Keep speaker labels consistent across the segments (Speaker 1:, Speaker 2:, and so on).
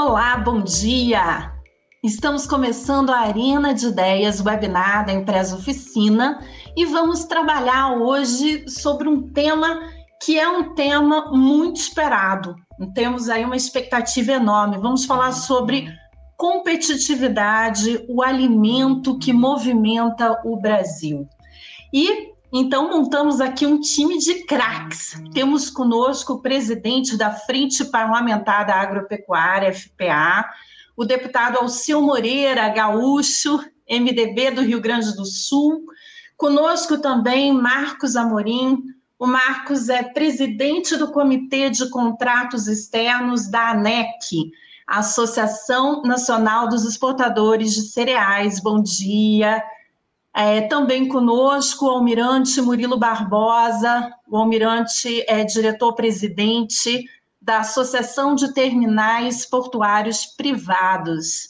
Speaker 1: Olá, bom dia! Estamos começando a Arena de Ideias webinar da Empresa Oficina e vamos trabalhar hoje sobre um tema que é um tema muito esperado. Temos aí uma expectativa enorme. Vamos falar sobre competitividade, o alimento que movimenta o Brasil. E então montamos aqui um time de craques. Temos conosco o presidente da Frente Parlamentar da Agropecuária, FPA, o deputado Alceu Moreira, gaúcho, MDB do Rio Grande do Sul. Conosco também Marcos Amorim. O Marcos é presidente do Comitê de Contratos Externos da ANEC, Associação Nacional dos Exportadores de Cereais. Bom dia. É, também conosco o almirante Murilo Barbosa, o almirante é diretor-presidente da Associação de Terminais Portuários Privados.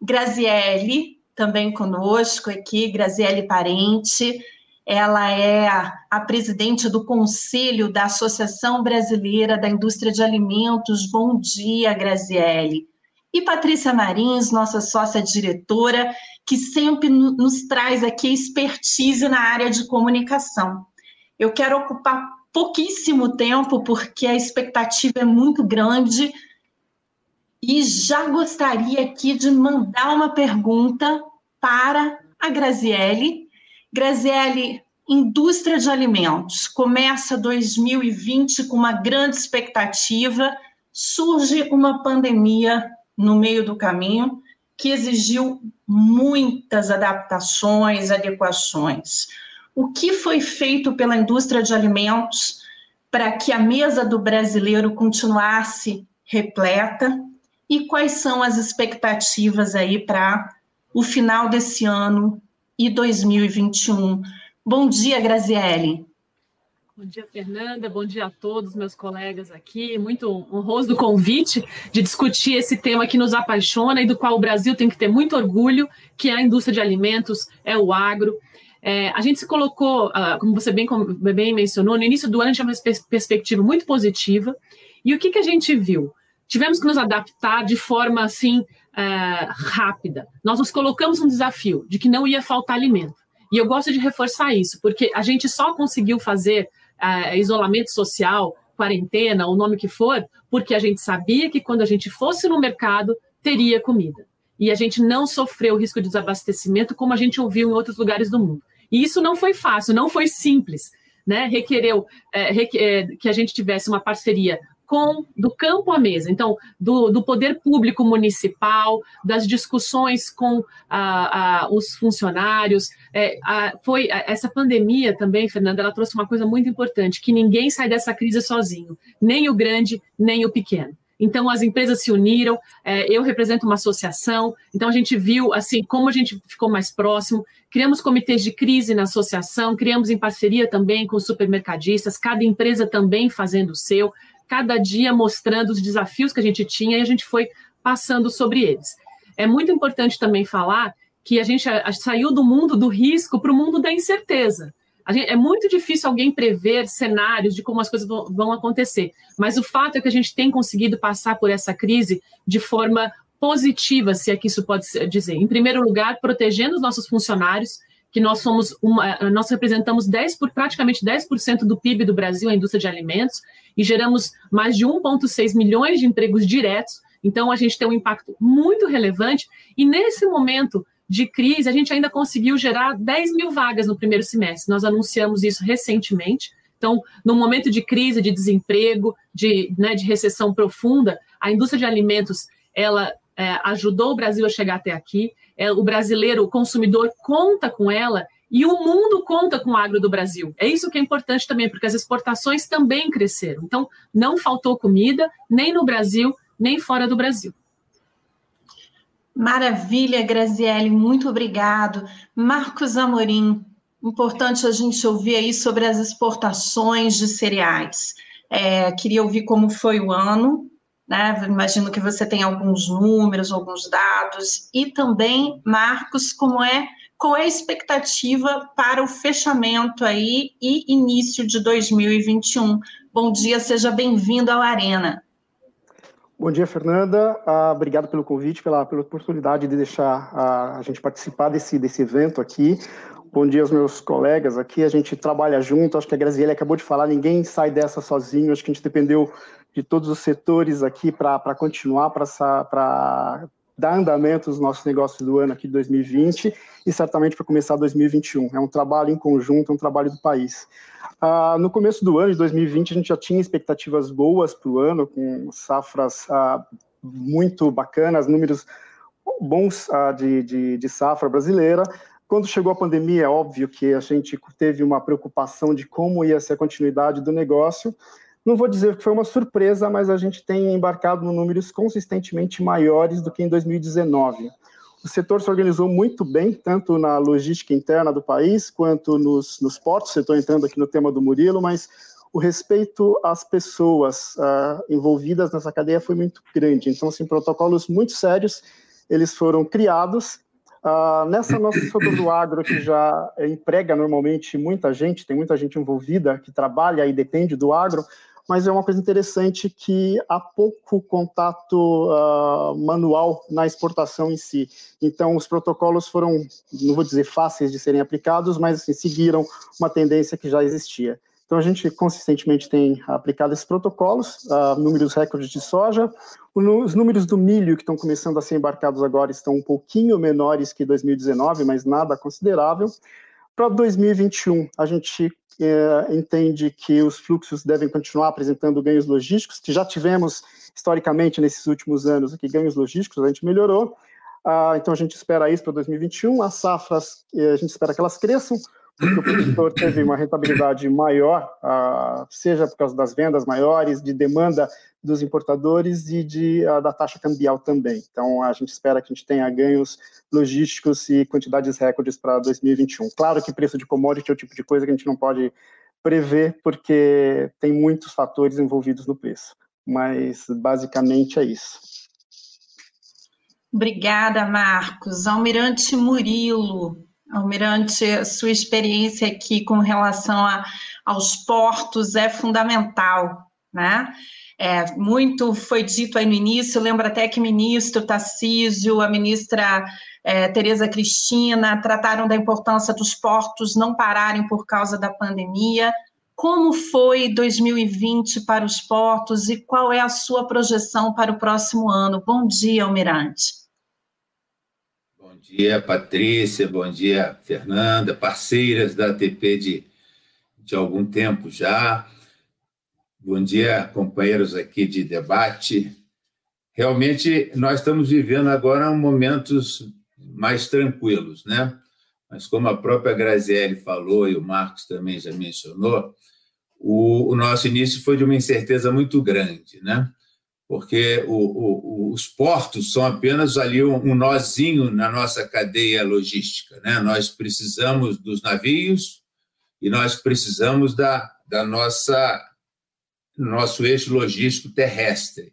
Speaker 1: Graziele, também conosco aqui, Graziele Parente, ela é a, presidente do Conselho da Associação Brasileira da Indústria de Alimentos. Bom dia, Graziele. E Patrícia Marins, nossa sócia diretora, que sempre nos traz aqui expertise na área de comunicação. Eu quero ocupar pouquíssimo tempo, porque a expectativa é muito grande. E já gostaria aqui de mandar uma pergunta para a Graziele. Graziele, indústria de alimentos, começa 2020 com uma grande expectativa, surge uma pandemia no meio do caminho que exigiu muitas adaptações, adequações o que foi feito pela indústria de alimentos para que a mesa do brasileiro continuasse repleta e quais são as expectativas aí para o final desse ano e 2021. Bom dia, Graziele.
Speaker 2: Bom dia, Fernanda. Bom dia a todos meus colegas aqui. Muito honroso o convite de discutir esse tema que nos apaixona e do qual o Brasil tem que ter muito orgulho, que é a indústria de alimentos, é o agro. É, a gente se colocou, uh, como você bem, bem mencionou, no início do ano tinha uma perspectiva muito positiva. E o que, que a gente viu? Tivemos que nos adaptar de forma assim uh, rápida. Nós nos colocamos um desafio de que não ia faltar alimento. E eu gosto de reforçar isso, porque a gente só conseguiu fazer uh, isolamento social, quarentena, o nome que for, porque a gente sabia que quando a gente fosse no mercado, teria comida. E a gente não sofreu o risco de desabastecimento como a gente ouviu em outros lugares do mundo. E isso não foi fácil, não foi simples. Né? Requereu é, é, que a gente tivesse uma parceria com do campo à mesa, então do, do poder público municipal, das discussões com a, a, os funcionários, é, foi essa pandemia também, Fernanda, ela trouxe uma coisa muito importante, que ninguém sai dessa crise sozinho, nem o grande, nem o pequeno. Então as empresas se uniram, é, eu represento uma associação, então a gente viu assim como a gente ficou mais próximo, criamos comitês de crise na associação, criamos em parceria também com supermercadistas, cada empresa também fazendo o seu, cada dia mostrando os desafios que a gente tinha e a gente foi passando sobre eles. É muito importante também falar que a gente saiu do mundo do risco para o mundo da incerteza. Gente, é muito difícil alguém prever cenários de como as coisas vão, acontecer, mas o fato é que a gente tem conseguido passar por essa crise de forma positiva, se é que isso pode dizer. Em primeiro lugar, protegendo os nossos funcionários, que nós somos uma, nós representamos 10 por praticamente 10% do PIB do Brasil, a indústria de alimentos, e geramos mais de 1,6 milhões de empregos diretos. Então a gente tem um impacto muito relevante e nesse momento de crise, a gente ainda conseguiu gerar 10 mil vagas no primeiro semestre. Nós anunciamos isso recentemente. Então, no momento de crise, de desemprego, de, né, de recessão profunda, a indústria de alimentos ela é, ajudou o Brasil a chegar até aqui. É, o brasileiro, o consumidor, conta com ela e o mundo conta com o agro do Brasil. É isso que é importante também, porque as exportações também cresceram. Então, não faltou comida, nem no Brasil, nem fora do Brasil.
Speaker 1: Maravilha, Graziele, muito obrigado. Marcos Amorim, importante a gente ouvir aí sobre as exportações de cereais. É, queria ouvir como foi o ano, né? Imagino que você tem alguns números, alguns dados, e também, Marcos, como é qual é a expectativa para o fechamento aí e início de 2021? Bom dia, seja bem-vindo ao Arena.
Speaker 3: Bom dia, Fernanda. Ah, obrigado pelo convite, pela, pela oportunidade de deixar a, a gente participar desse, desse evento aqui. Bom dia aos meus colegas aqui. A gente trabalha junto. Acho que a Graziele acabou de falar, ninguém sai dessa sozinho. Acho que a gente dependeu de todos os setores aqui para continuar, para dar andamento aos nossos negócios do ano aqui de 2020 e certamente para começar 2021. É um trabalho em conjunto, é um trabalho do país. Ah, no começo do ano de 2020, a gente já tinha expectativas boas para o ano, com safras ah, muito bacanas, números bons ah, de, de, de safra brasileira. Quando chegou a pandemia, é óbvio que a gente teve uma preocupação de como ia ser a continuidade do negócio. Não vou dizer que foi uma surpresa, mas a gente tem embarcado em números consistentemente maiores do que em 2019 o setor se organizou muito bem, tanto na logística interna do país, quanto nos, nos portos. Estou entrando aqui no tema do Murilo, mas o respeito às pessoas uh, envolvidas nessa cadeia foi muito grande. Então, assim, protocolos muito sérios, eles foram criados. Uh, nessa nossa setor do agro, que já emprega normalmente muita gente, tem muita gente envolvida que trabalha e depende do agro, mas é uma coisa interessante que há pouco contato uh, manual na exportação em si. Então, os protocolos foram, não vou dizer fáceis de serem aplicados, mas assim, seguiram uma tendência que já existia. Então, a gente consistentemente tem aplicado esses protocolos, uh, números recordes de soja. Os números do milho que estão começando a ser embarcados agora estão um pouquinho menores que 2019, mas nada considerável. Para 2021, a gente é, entende que os fluxos devem continuar apresentando ganhos logísticos, que já tivemos historicamente nesses últimos anos aqui ganhos logísticos, a gente melhorou. Ah, então a gente espera isso para 2021. As safras, eh, a gente espera que elas cresçam, porque o produtor teve uma rentabilidade maior, ah, seja por causa das vendas maiores, de demanda dos importadores e de, ah, da taxa cambial também. Então, a gente espera que a gente tenha ganhos logísticos e quantidades recordes para 2021. Claro que preço de commodity é o tipo de coisa que a gente não pode prever, porque tem muitos fatores envolvidos no preço. Mas, basicamente, é isso.
Speaker 1: Obrigada, Marcos. Almirante Murilo, Almirante, sua experiência aqui com relação a, aos portos é fundamental, né? É, muito foi dito aí no início, eu lembro até que ministro Tarcísio, a ministra é, Tereza Cristina trataram da importância dos portos não pararem por causa da pandemia. Como foi 2020 para os portos e qual é a sua projeção para o próximo ano? Bom dia, Almirante.
Speaker 4: Dia, Patrícia. Bom dia, Fernanda, parceiras da ATP de, de algum tempo já. Bom dia, companheiros aqui de debate. Realmente, nós estamos vivendo agora momentos mais tranquilos, né? Mas como a própria Graziele falou e o Marcos também já mencionou, o, o nosso início foi de uma incerteza muito grande, né? Porque o, o, os portos são apenas ali um, um nozinho na nossa cadeia logística, né? Nós precisamos dos navios e nós precisamos da, da nossa no nosso eixo logístico terrestre.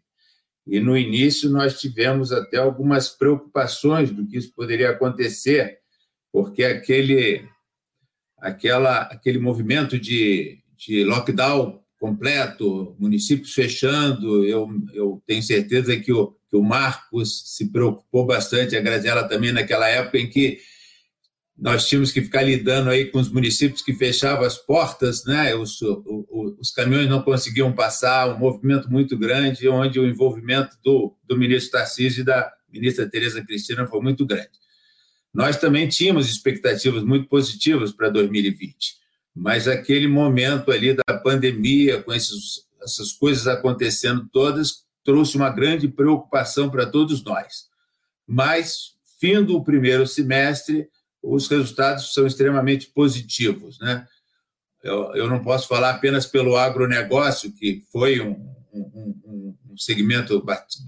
Speaker 4: E no início nós tivemos até algumas preocupações do que isso poderia acontecer, porque aquele, aquela, aquele movimento de, de lockdown completo, municípios fechando, eu, eu tenho certeza que o, que o Marcos se preocupou bastante, a Graziela também, naquela época em que nós tínhamos que ficar lidando aí com os municípios que fechavam as portas, né? Os, o, os caminhões não conseguiam passar, um movimento muito grande, onde o envolvimento do, do ministro Tarcísio e da ministra Tereza Cristina foi muito grande. Nós também tínhamos expectativas muito positivas para 2020, mas aquele momento ali da pandemia, com esses, essas coisas acontecendo todas, trouxe uma grande preocupação para todos nós. Mas, fim do primeiro semestre, os resultados são extremamente positivos. Né? Eu, eu não posso falar apenas pelo agronegócio, que foi um, um, um segmento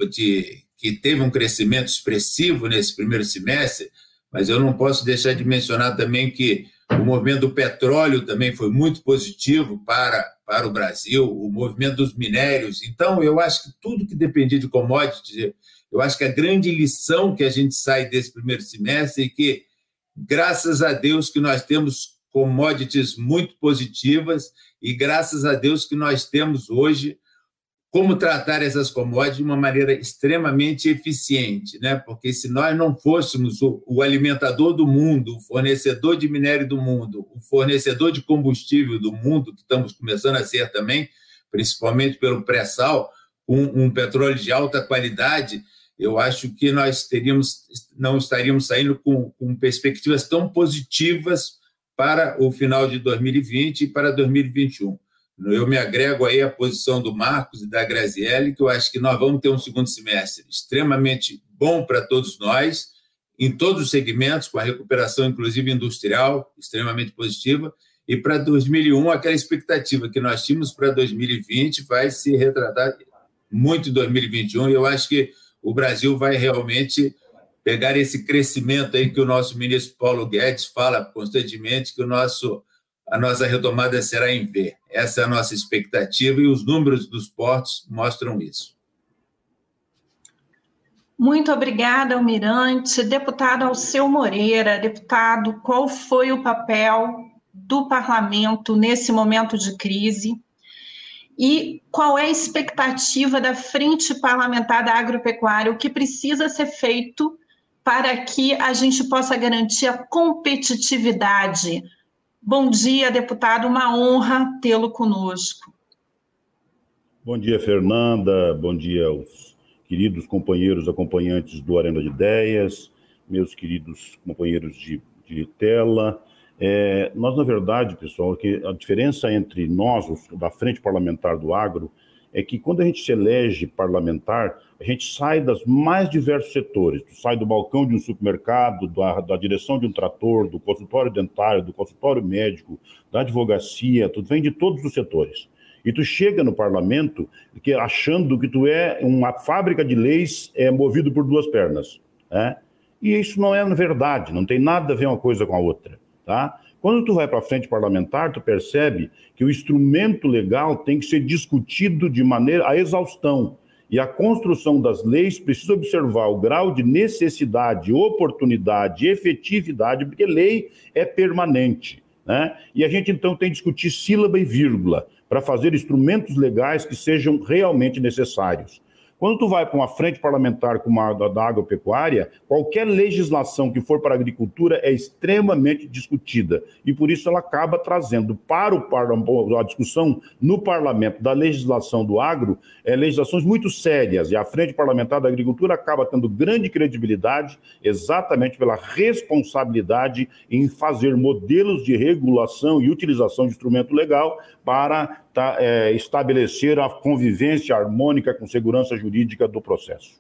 Speaker 4: de, que teve um crescimento expressivo nesse primeiro semestre, mas eu não posso deixar de mencionar também que o movimento do petróleo também foi muito positivo para, para o Brasil, o movimento dos minérios. Então, eu acho que tudo que dependia de commodities, eu acho que a grande lição que a gente sai desse primeiro semestre é que Graças a Deus que nós temos commodities muito positivas e graças a Deus que nós temos hoje como tratar essas commodities de uma maneira extremamente eficiente, né? porque se nós não fôssemos o, o, alimentador do mundo, o fornecedor de minério do mundo, o fornecedor de combustível do mundo, que estamos começando a ser também, principalmente pelo pré-sal, um, um petróleo de alta qualidade, eu acho que nós teríamos, não estaríamos saindo com, com perspectivas tão positivas para o final de 2020 e para 2021. Eu me agrego aí à posição do Marcos e da Grazielli, que eu acho que nós vamos ter um segundo semestre extremamente bom para todos nós, em todos os segmentos, com a recuperação, inclusive industrial, extremamente positiva. E para 2001, aquela expectativa que nós tínhamos para 2020 vai se retratar muito em 2021. E eu acho que o Brasil vai realmente pegar esse crescimento aí que o nosso ministro Paulo Guedes fala constantemente, que o nosso a nossa retomada será em V. Essa é a nossa expectativa e os números dos portos mostram isso.
Speaker 1: Muito obrigada, Almirante. Deputado Alceu Moreira, deputado, qual foi o papel do parlamento nesse momento de crise? E qual é a expectativa da Frente Parlamentar da Agropecuária? O que precisa ser feito para que a gente possa garantir a competitividade Bom dia, deputado, uma honra tê-lo conosco.
Speaker 5: Bom dia, Fernanda, bom dia aos queridos companheiros acompanhantes do Arena de Ideias, meus queridos companheiros de, de tela. É, nós, na verdade, pessoal, que a diferença entre nós, os, da Frente Parlamentar do Agro, é que quando a gente se elege parlamentar, a gente sai das mais diversos setores. Tu sai do balcão de um supermercado, da, da direção de um trator, do consultório dentário, do consultório médico, da advocacia, tu vem de todos os setores. E tu chega no parlamento que, achando que tu é uma fábrica de leis é, movido por duas pernas. Né? E isso não é verdade, não tem nada a ver uma coisa com a outra. Tá? Quando tu vai para a frente parlamentar, tu percebe que o instrumento legal tem que ser discutido de maneira a exaustão. E a construção das leis precisa observar o grau de necessidade, oportunidade, efetividade, porque lei é permanente. Né? E a gente então tem que discutir sílaba e vírgula para fazer instrumentos legais que sejam realmente necessários. Quando tu vai para uma frente parlamentar como a da, agropecuária, qualquer legislação que for para a agricultura é extremamente discutida. E por isso ela acaba trazendo para o a discussão no parlamento da legislação do agro é, legislações muito sérias. E a frente parlamentar da agricultura acaba tendo grande credibilidade exatamente pela responsabilidade em fazer modelos de regulação e utilização de instrumento legal para tá, é, estabelecer a convivência harmônica com segurança jurídica do processo.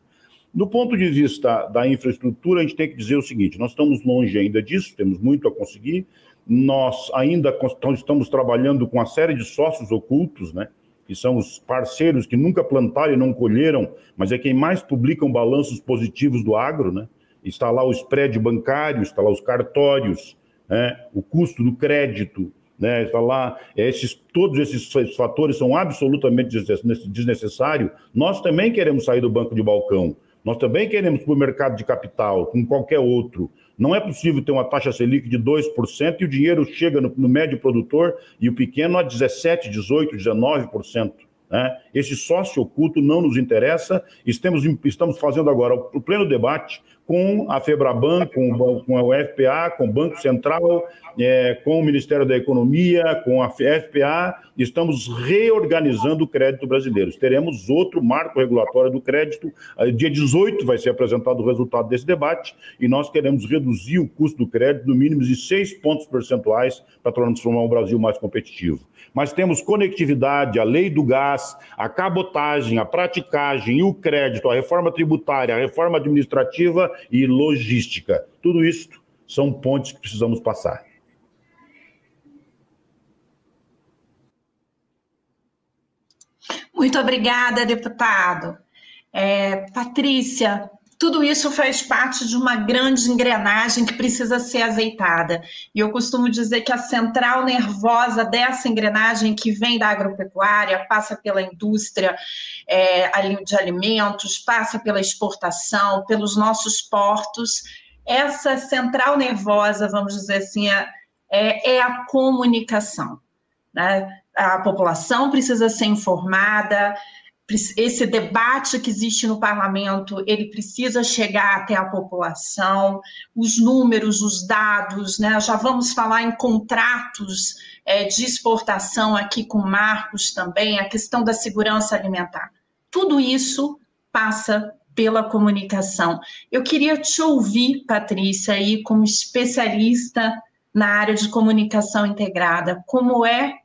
Speaker 5: Do ponto de vista da infraestrutura, a gente tem que dizer o seguinte: nós estamos longe ainda disso, temos muito a conseguir. Nós ainda estamos trabalhando com uma série de sócios ocultos, né? que são os parceiros que nunca plantaram e não colheram, mas é quem mais publicam balanços positivos do agro. Né? Está lá o spread bancário, está lá os cartórios, né? o custo do crédito, né? Está lá, esses, todos esses fatores são absolutamente desnecessários. Nós também queremos sair do banco de balcão. Nós também queremos para o mercado de capital, como qualquer outro. Não é possível ter uma taxa Selic de 2% e o dinheiro chega no, no médio produtor e o pequeno a 17%, 18%, 19%. Né? Esse sócio oculto não nos interessa. Estamos, estamos fazendo agora o pleno debate com a Febraban, com, com a UFPA, com o Banco Central, é, com o Ministério da Economia, com a FPA, estamos reorganizando o crédito brasileiro. Teremos outro marco regulatório do crédito. Dia 18 vai ser apresentado o resultado desse debate e nós queremos reduzir o custo do crédito no mínimo de seis pontos percentuais para transformar o Brasil mais competitivo. Mas temos conectividade, a lei do gás, a cabotagem, a praticagem e o crédito, a reforma tributária, a reforma administrativa e logística. Tudo isso são pontes que precisamos passar.
Speaker 1: Muito obrigada, deputado. É, Patrícia, tudo isso faz parte de uma grande engrenagem que precisa ser azeitada. E eu costumo dizer que a central nervosa dessa engrenagem que vem da agropecuária, passa pela indústria é, de alimentos, passa pela exportação, pelos nossos portos. Essa central nervosa, vamos dizer assim, é, é, é a comunicação. Né? A população precisa ser informada, esse debate que existe no parlamento, ele precisa chegar até a população, os números, os dados, né? Já vamos falar em contratos é, de exportação aqui com Marcos também, a questão da segurança alimentar. Tudo isso passa pela comunicação. Eu queria te ouvir, Patrícia, aí como especialista na área de comunicação integrada, como é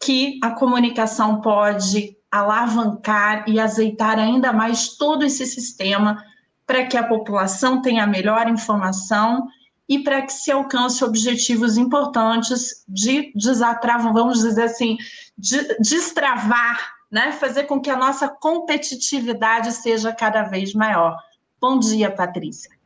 Speaker 1: que a comunicação pode alavancar e azeitar ainda mais todo esse sistema para que a população tenha melhor informação e para que se alcance objetivos importantes de desatravar, vamos dizer assim, de destravar, né? fazer com que a nossa competitividade seja cada vez maior. Bom dia, Patrícia.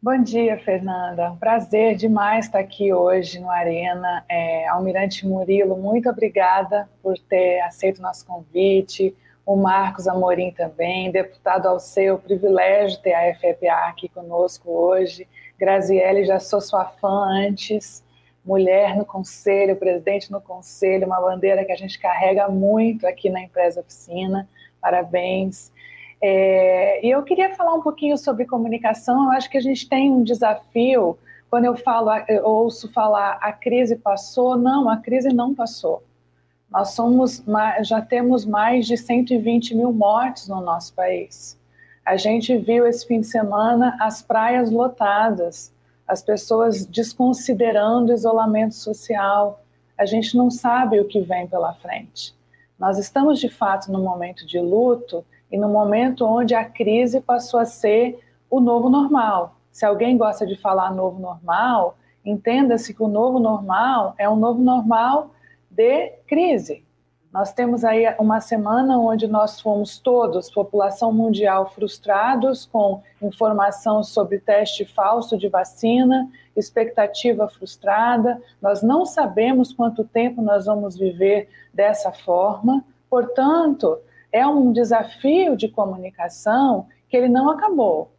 Speaker 6: Bom dia, Fernanda. Prazer demais estar aqui hoje no Arena. É, Almirante Murilo, muito obrigada por ter aceito o nosso convite. O Marcos Amorim também, deputado ao seu, privilégio ter a FEPA aqui conosco hoje. Graziele, já sou sua fã antes, mulher no conselho, presidente no conselho, uma bandeira que a gente carrega muito aqui na empresa oficina. Parabéns. É, e eu queria falar um pouquinho sobre comunicação. Eu acho que a gente tem um desafio. Quando eu falo, eu ouço falar a crise passou, não, a crise não passou. Nós somos, já temos mais de 120 mil mortes no nosso país. A gente viu esse fim de semana as praias lotadas, as pessoas desconsiderando o isolamento social. A gente não sabe o que vem pela frente. Nós estamos de fato num momento de luto e no momento onde a crise passou a ser o novo normal. Se alguém gosta de falar novo normal, entenda-se que o novo normal é um novo normal de crise. Nós temos aí uma semana onde nós fomos todos, população mundial, frustrados com informação sobre teste falso de vacina, expectativa frustrada. Nós não sabemos quanto tempo nós vamos viver dessa forma. Portanto, é um desafio de comunicação que ele não acabou.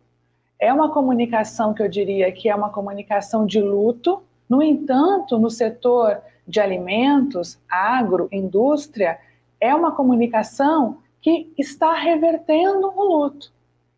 Speaker 6: É uma comunicação que eu diria que é uma comunicação de luto. No entanto, no setor de alimentos, agro, indústria, é uma comunicação que está revertendo o luto.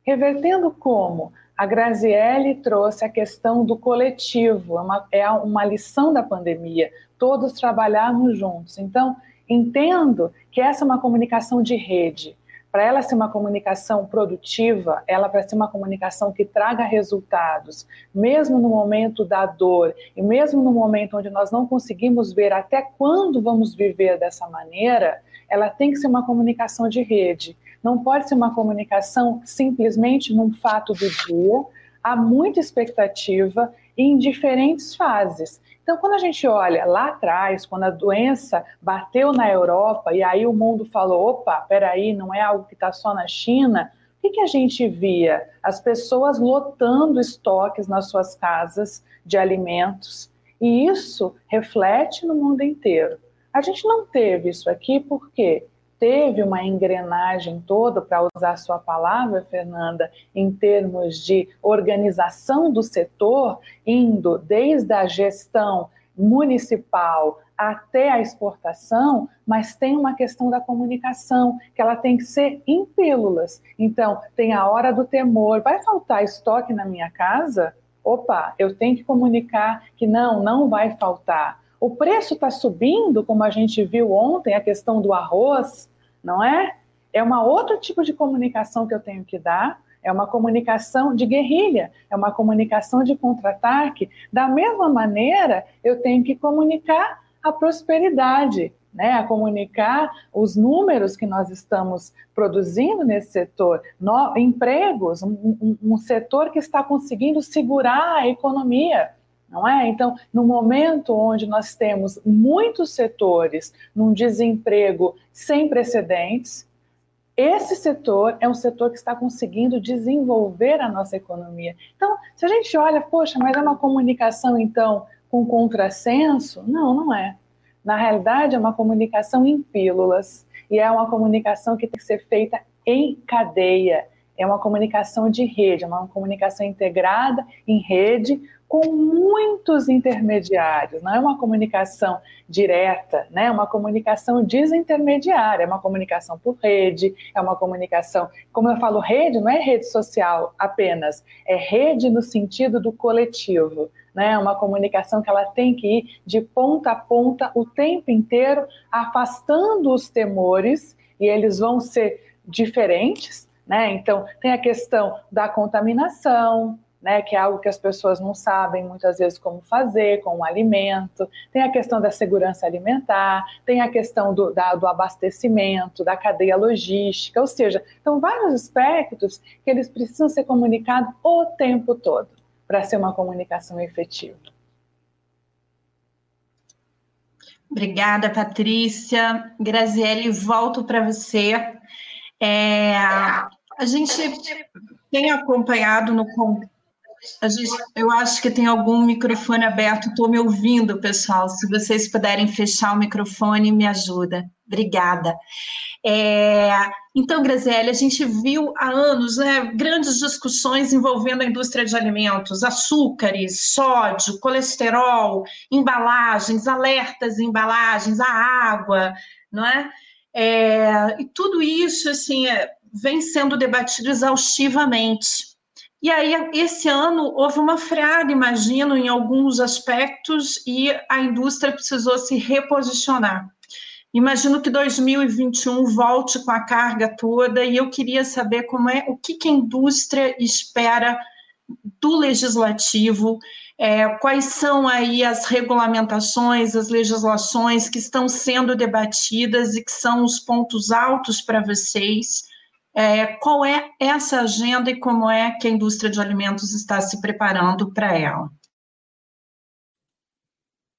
Speaker 6: Revertendo como? A Graziele trouxe a questão do coletivo, é uma, é uma lição da pandemia, todos trabalharmos juntos. Então, entendo que essa é uma comunicação de rede, para ela ser uma comunicação produtiva, ela para ser uma comunicação que traga resultados, mesmo no momento da dor e mesmo no momento onde nós não conseguimos ver até quando vamos viver dessa maneira, ela tem que ser uma comunicação de rede. Não pode ser uma comunicação simplesmente num fato do dia. Há muita expectativa em diferentes fases. Então, quando a gente olha lá atrás, quando a doença bateu na Europa e aí o mundo falou: opa, peraí, não é algo que está só na China. O que, que a gente via? As pessoas lotando estoques nas suas casas de alimentos. E isso reflete no mundo inteiro. A gente não teve isso aqui porque teve uma engrenagem toda, para usar sua palavra, Fernanda, em termos de organização do setor, indo desde a gestão municipal até a exportação, mas tem uma questão da comunicação, que ela tem que ser em pílulas. Então, tem a hora do temor, vai faltar estoque na minha casa? Opa, eu tenho que comunicar que não, não vai faltar. O preço está subindo, como a gente viu ontem, a questão do arroz, não é? É uma outro tipo de comunicação que eu tenho que dar, é uma comunicação de guerrilha, é uma comunicação de contra-ataque. Da mesma maneira, eu tenho que comunicar a prosperidade, né, a comunicar os números que nós estamos produzindo nesse setor, no, empregos, um, um, um setor que está conseguindo segurar a economia não é? Então, no momento onde nós temos muitos setores num desemprego sem precedentes, esse setor é um setor que está conseguindo desenvolver a nossa economia. Então, se a gente olha, poxa, mas é uma comunicação então com contrassenso? Não, não é. Na realidade, é uma comunicação em pílulas e é uma comunicação que tem que ser feita em cadeia é uma comunicação de rede, é uma comunicação integrada em rede com muitos intermediários, não é uma comunicação direta, né? é uma comunicação desintermediária, é uma comunicação por rede, é uma comunicação, como eu falo, rede não é rede social apenas, é rede no sentido do coletivo, né? É uma comunicação que ela tem que ir de ponta a ponta o tempo inteiro, afastando os temores, e eles vão ser diferentes, né? Então, tem a questão da contaminação, né, que é algo que as pessoas não sabem muitas vezes como fazer com o alimento, tem a questão da segurança alimentar, tem a questão do, da, do abastecimento, da cadeia logística, ou seja, são vários aspectos que eles precisam ser comunicados o tempo todo para ser uma comunicação efetiva.
Speaker 1: Obrigada, Patrícia. Graziele, volto para você. É, a gente tem acompanhado no Gente, eu acho que tem algum microfone aberto. Estou me ouvindo, pessoal. Se vocês puderem fechar o microfone, me ajuda. Obrigada. É, então, Graziele, a gente viu há anos né, grandes discussões envolvendo a indústria de alimentos, açúcares, sódio, colesterol, embalagens, alertas em embalagens, a água, não é? é e tudo isso assim, é, vem sendo debatido exaustivamente. E aí, esse ano, houve uma freada, imagino, em alguns aspectos, e a indústria precisou se reposicionar. Imagino que 2021 volte com a carga toda, e eu queria saber como é, o que, que a indústria espera do legislativo, é, quais são aí as regulamentações, as legislações que estão sendo debatidas e que são os pontos altos para vocês é, qual é essa agenda e como é que a indústria de alimentos está se preparando para ela?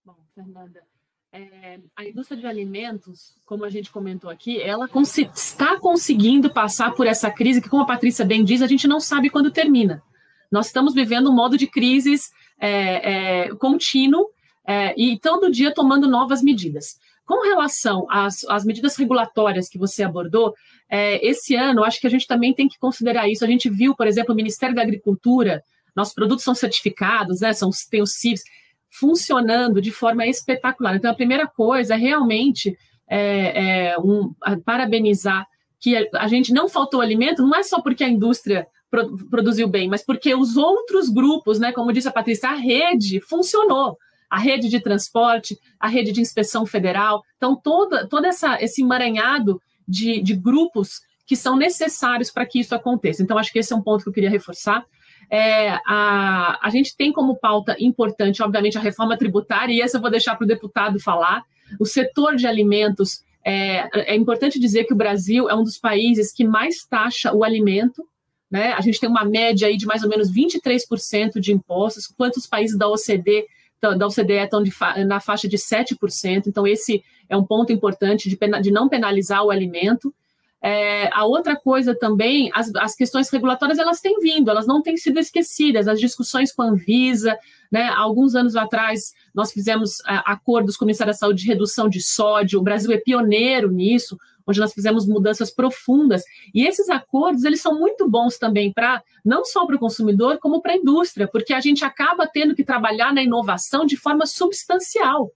Speaker 2: Bom, Fernanda, é, a indústria de alimentos, como a gente comentou aqui, ela cons está conseguindo passar por essa crise que, como a Patrícia bem diz, a gente não sabe quando termina. Nós estamos vivendo um modo de crises é, é contínuo é, e todo dia tomando novas medidas. Com relação às, às medidas regulatórias que você abordou, é, esse ano, acho que a gente também tem que considerar isso. A gente viu, por exemplo, o Ministério da Agricultura, nossos produtos são certificados, né, são, tem os CIVs, funcionando de forma espetacular. Então, a primeira coisa é realmente é, é, um, parabenizar que a, a, gente não faltou alimento, não é só porque a indústria pro, produziu bem, mas porque os outros grupos, né, como disse a Patrícia, a rede funcionou a rede de transporte, a rede de inspeção federal. Então, todo, todo essa, esse emaranhado de, de grupos que são necessários para que isso aconteça. Então, acho que esse é um ponto que eu queria reforçar. É, a, a gente tem como pauta importante, obviamente, a reforma tributária, e essa eu vou deixar para o deputado falar. O setor de alimentos, é, é importante dizer que o Brasil é um dos países que mais taxa o alimento, né? A gente tem uma média aí de mais ou menos 23% de impostos, quantos países da OCDE da OCDE estão de, na faixa de 7%, então esse é um ponto importante de, pena, de não penalizar o alimento. É, a outra coisa também, as, as, questões regulatórias elas têm vindo, elas não têm sido esquecidas. As discussões com a Anvisa, né, alguns anos atrás nós fizemos é, acordos com o Ministério da Saúde de redução de sódio. O Brasil é pioneiro nisso onde nós fizemos mudanças profundas. E esses acordos, eles são muito bons também para não só para o consumidor, como para a indústria, porque a gente acaba tendo que trabalhar na inovação de forma substancial.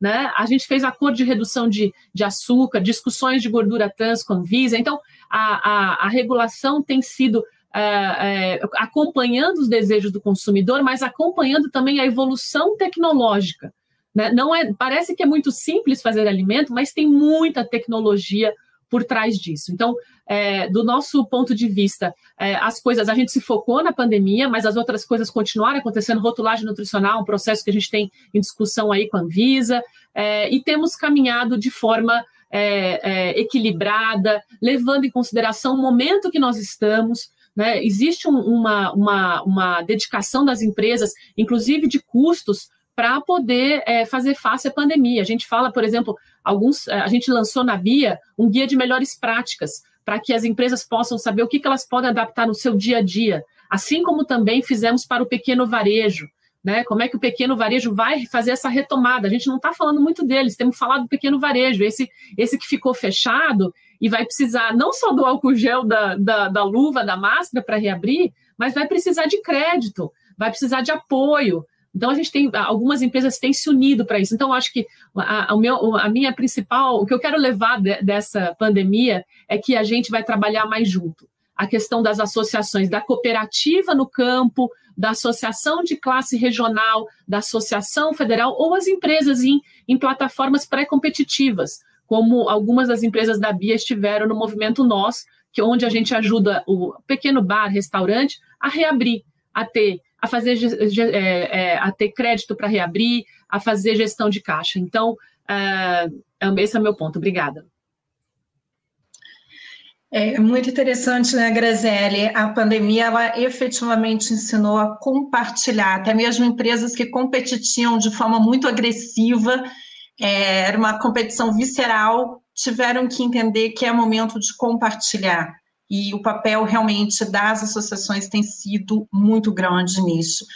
Speaker 2: Né? A gente fez acordo de redução de, de açúcar, discussões de gordura trans com a Visa. Então, a, a, a regulação tem sido é, é, acompanhando os desejos do consumidor, mas acompanhando também a evolução tecnológica. Né? Não é, parece que é muito simples fazer alimento, mas tem muita tecnologia por trás disso. Então, é, do nosso ponto de vista, é, as coisas, a gente se focou na pandemia, mas as outras coisas continuaram acontecendo. Rotulagem nutricional, um processo que a gente tem em discussão aí com a Anvisa, é, e temos caminhado de forma é, é, equilibrada, levando em consideração o momento que nós estamos. Né? Existe um, uma, uma, uma dedicação das empresas, inclusive de custos, para poder é, fazer face à pandemia. A gente fala, por exemplo, alguns, é, a gente lançou na Bia um guia de melhores práticas para que as empresas possam saber o que, que elas podem adaptar no seu dia a dia, assim como também fizemos para o pequeno varejo. né? Como é que o pequeno varejo vai fazer essa retomada? A gente não está falando muito deles, temos falado do pequeno varejo, esse, esse que ficou fechado e vai precisar não só do álcool gel, da, da, da luva, da máscara para reabrir, mas vai precisar de crédito, vai precisar de apoio. Então a gente tem algumas empresas têm se unido para isso. Então acho que a, a, meu, a minha principal, o que eu quero levar de, dessa pandemia é que a gente vai trabalhar mais junto. A questão das associações, da cooperativa no campo, da associação de classe regional, da associação federal ou as empresas em, em plataformas pré-competitivas, como algumas das empresas da Bia estiveram no movimento Nós, que é onde a gente ajuda o pequeno bar, restaurante a reabrir, a ter a fazer é, é, a ter crédito para reabrir, a fazer gestão de caixa. Então, é, esse é o meu ponto. Obrigada.
Speaker 1: É muito interessante, né, Graziele? A pandemia, ela efetivamente ensinou a compartilhar, até mesmo empresas que competiam de forma muito agressiva, é, era uma competição visceral, tiveram que entender que é momento de compartilhar e o papel realmente das associações tem sido muito grande nisso.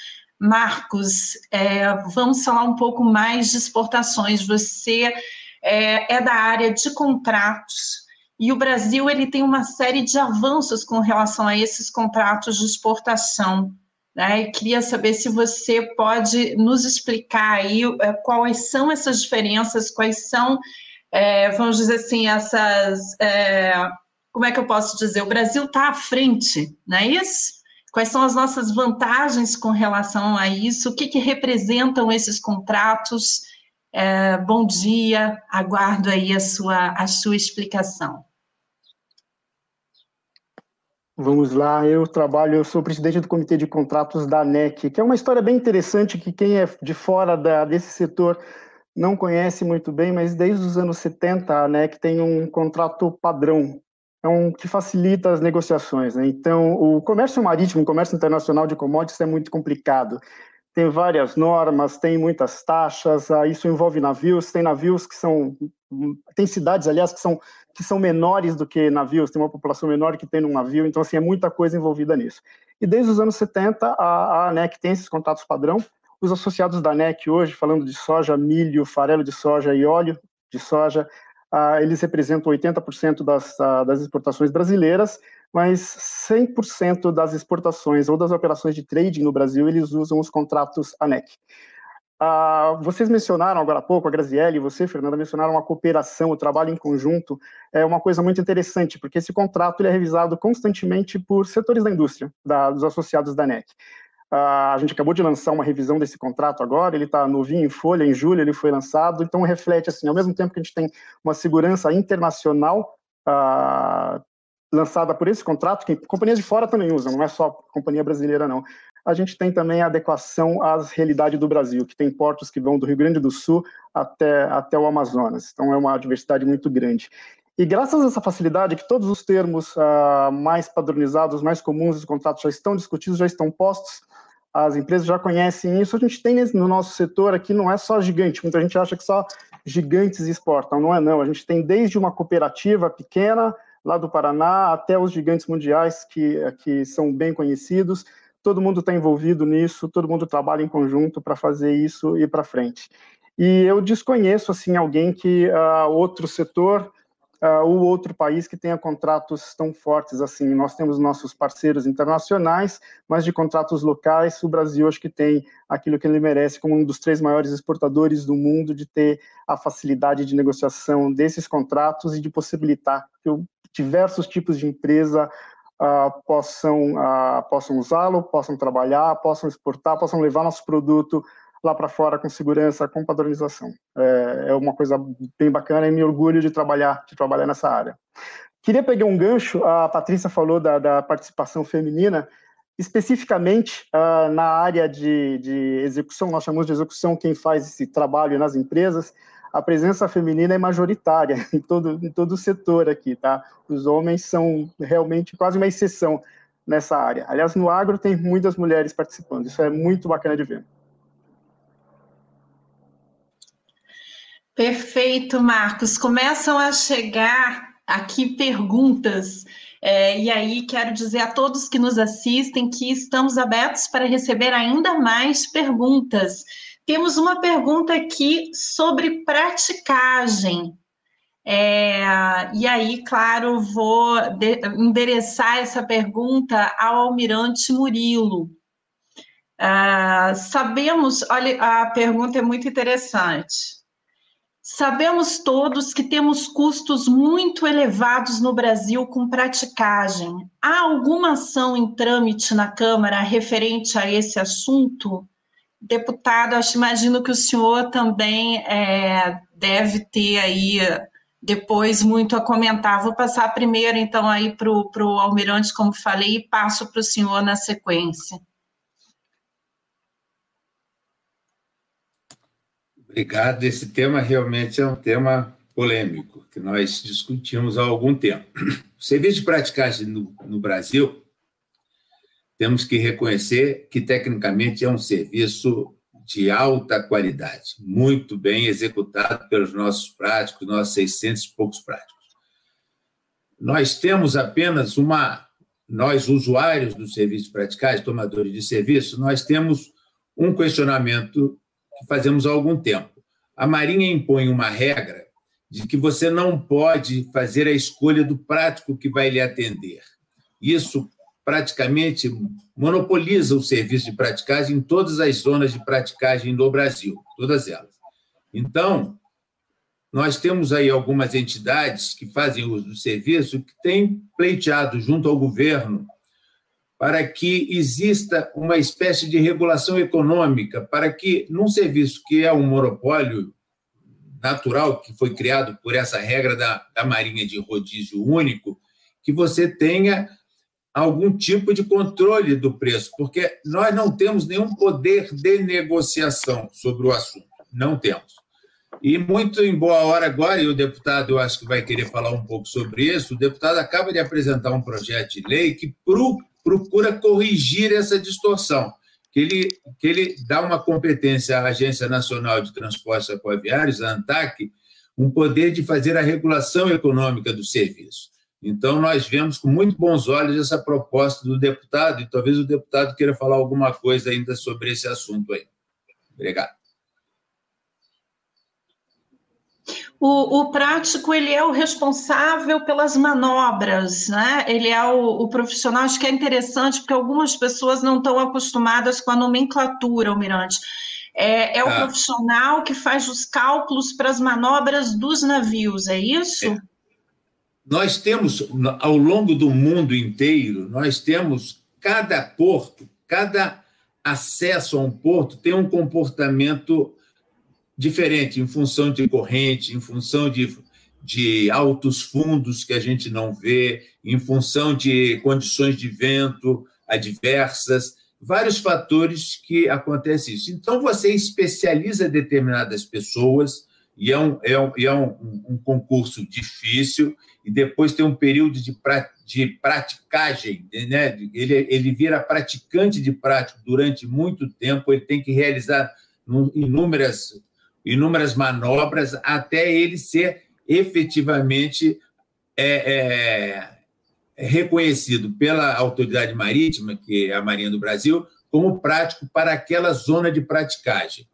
Speaker 1: Marcos, é, vamos falar um pouco mais de exportações. Você é, é, da área de contratos e o Brasil ele tem uma série de avanços com relação a esses contratos de exportação. Né? E queria saber se você pode nos explicar aí é, quais são essas diferenças, quais são, é, vamos dizer assim, essas é, como é que eu posso dizer? O Brasil está à frente, não é isso? Quais são as nossas vantagens com relação a isso? O que, que representam esses contratos? É, bom dia, aguardo aí a sua, a sua explicação.
Speaker 3: Vamos lá, eu trabalho, eu sou presidente do Comitê de Contratos da ANEC, que é uma história bem interessante que quem é de fora da, desse setor não conhece muito bem, mas desde os anos 70 a ANEC tem um contrato padrão é um que facilita as negociações. Né? Então, o comércio marítimo, o comércio internacional de commodities é muito complicado. Tem várias normas, tem muitas taxas, ah, isso envolve navios, tem navios que são, tem cidades, aliás, que são, que são menores do que navios, tem uma população menor que tem um navio, então, assim, é muita coisa envolvida nisso. E desde os anos 70, a, a ANEC tem esses contratos padrão, os associados da ANEC hoje, falando de soja, milho, farelo de soja e óleo de soja, ah, eles representam 80% das, ah, das exportações brasileiras, mas 100% das exportações ou das operações de trading no Brasil, eles usam os contratos ANEC. Ah, vocês mencionaram agora há pouco, a Graziele e você, Fernanda, mencionaram a cooperação, o trabalho em conjunto, é uma coisa muito interessante, porque esse contrato ele é revisado constantemente por setores da indústria, da, dos associados da ANEC. A gente acabou de lançar uma revisão desse contrato agora, ele está novinho em folha, em julho ele foi lançado, então reflete assim, ao mesmo tempo que a gente tem uma segurança internacional uh, lançada por esse contrato, que companhias de fora também usam, não é só companhia brasileira não. A gente tem também a adequação às realidades do Brasil, que tem portos que vão do Rio Grande do Sul até, até o Amazonas, então é uma diversidade muito grande. E graças a essa facilidade, que todos os termos uh, mais padronizados, mais comuns dos contratos já estão discutidos, já estão postos, as empresas já conhecem isso. A gente tem no nosso setor aqui, não é só gigante, muita gente acha que só gigantes exportam, não é não. A gente tem desde uma cooperativa pequena, lá do Paraná, até os gigantes mundiais que, que são bem conhecidos. Todo mundo está envolvido nisso, todo mundo trabalha em conjunto para fazer isso ir para frente. E eu desconheço assim alguém que uh, outro setor uh, outro país que tenha contratos tão fortes assim. Nós temos nossos parceiros internacionais, mas de contratos locais, o Brasil acho que tem aquilo que ele merece como um dos três maiores exportadores do mundo, de ter a facilidade de negociação desses contratos e de possibilitar que diversos tipos de empresa uh, possam, uh, possam usá-lo, possam trabalhar, possam exportar, possam levar nosso produto lá para fora com segurança, com padronização. É, é, uma coisa bem bacana e me orgulho de trabalhar, de trabalhar nessa área. Queria pegar um gancho, a Patrícia falou da, da participação feminina, especificamente uh, na área de, de execução, nós chamamos de execução quem faz esse trabalho nas empresas, a presença feminina é majoritária em todo, em todo o setor aqui, tá? Os homens são realmente quase uma exceção nessa área. Aliás, no agro tem muitas mulheres participando, isso é muito bacana de ver.
Speaker 1: Perfeito, Marcos. Começam a chegar aqui perguntas. É, e aí quero dizer a todos que nos assistem que estamos abertos para receber ainda mais perguntas. Temos uma pergunta aqui sobre praticagem. É, e aí, claro, vou de, endereçar essa pergunta ao almirante Murilo. Uh, sabemos, olha, a pergunta é muito interessante. Sabemos todos que temos custos muito elevados no Brasil com praticagem. Há alguma ação em trâmite na Câmara referente a esse assunto? Deputado, acho, imagino que o senhor também é, deve ter aí depois muito a comentar. Vou passar primeiro, então, aí para o Almirante, como falei, e passo para o senhor na sequência.
Speaker 4: Obrigado. Esse tema realmente é um tema polêmico, que nós discutimos há algum tempo. O serviço de praticagem no, no Brasil, temos que reconhecer que, tecnicamente, é um serviço de alta qualidade, muito bem executado pelos nossos práticos, nossos 600 e poucos práticos. Nós temos apenas uma, nós usuários do serviço de praticagem, tomadores de serviço, nós temos um questionamento que fazemos há algum tempo. A Marinha impõe uma regra de que você não pode fazer a escolha do prático que vai lhe atender. Isso praticamente monopoliza o serviço de praticagem em todas as zonas de praticagem do Brasil, todas elas. Então, nós temos aí algumas entidades que fazem uso do serviço que têm pleiteado junto ao governo para que exista uma espécie de regulação econômica, para que, num serviço que é um monopólio natural, que foi criado por essa regra da, da Marinha de rodízio único, que você tenha algum tipo de controle do preço, porque nós não temos nenhum poder de negociação sobre o assunto, não temos. E muito em boa hora agora, e o deputado eu acho que vai querer falar um pouco sobre isso, o deputado acaba de apresentar um projeto de lei que procura corrigir essa distorção, que ele, que ele dá uma competência à Agência Nacional de Transportes Aquaviários, a ANTAC, um poder de fazer a regulação econômica do serviço. Então, nós vemos com muito bons olhos essa proposta do deputado, e talvez o deputado queira falar alguma coisa ainda sobre esse assunto aí. Obrigado.
Speaker 1: O, o, prático ele é o responsável pelas manobras, né? Ele é o, o, profissional. Acho que é interessante porque algumas pessoas não estão acostumadas com a nomenclatura, Almirante. É, é o ah. profissional que faz os cálculos para as manobras dos navios, é isso? É.
Speaker 4: Nós temos ao longo do mundo inteiro, nós temos cada porto, cada acesso a um porto tem um comportamento diferente em função de corrente, em função de, de altos fundos que a gente não vê, em função de condições de vento adversas, vários fatores que acontecem isso. Então, você especializa determinadas pessoas, e é um, é um, é um, um concurso difícil, e depois tem um período de, pra, de praticagem, né? ele, ele vira praticante de prático durante muito tempo, ele tem que realizar inúmeras inúmeras manobras até ele ser efetivamente é, é, reconhecido pela autoridade marítima, que é a Marinha do Brasil, como prático para aquela zona de praticagem,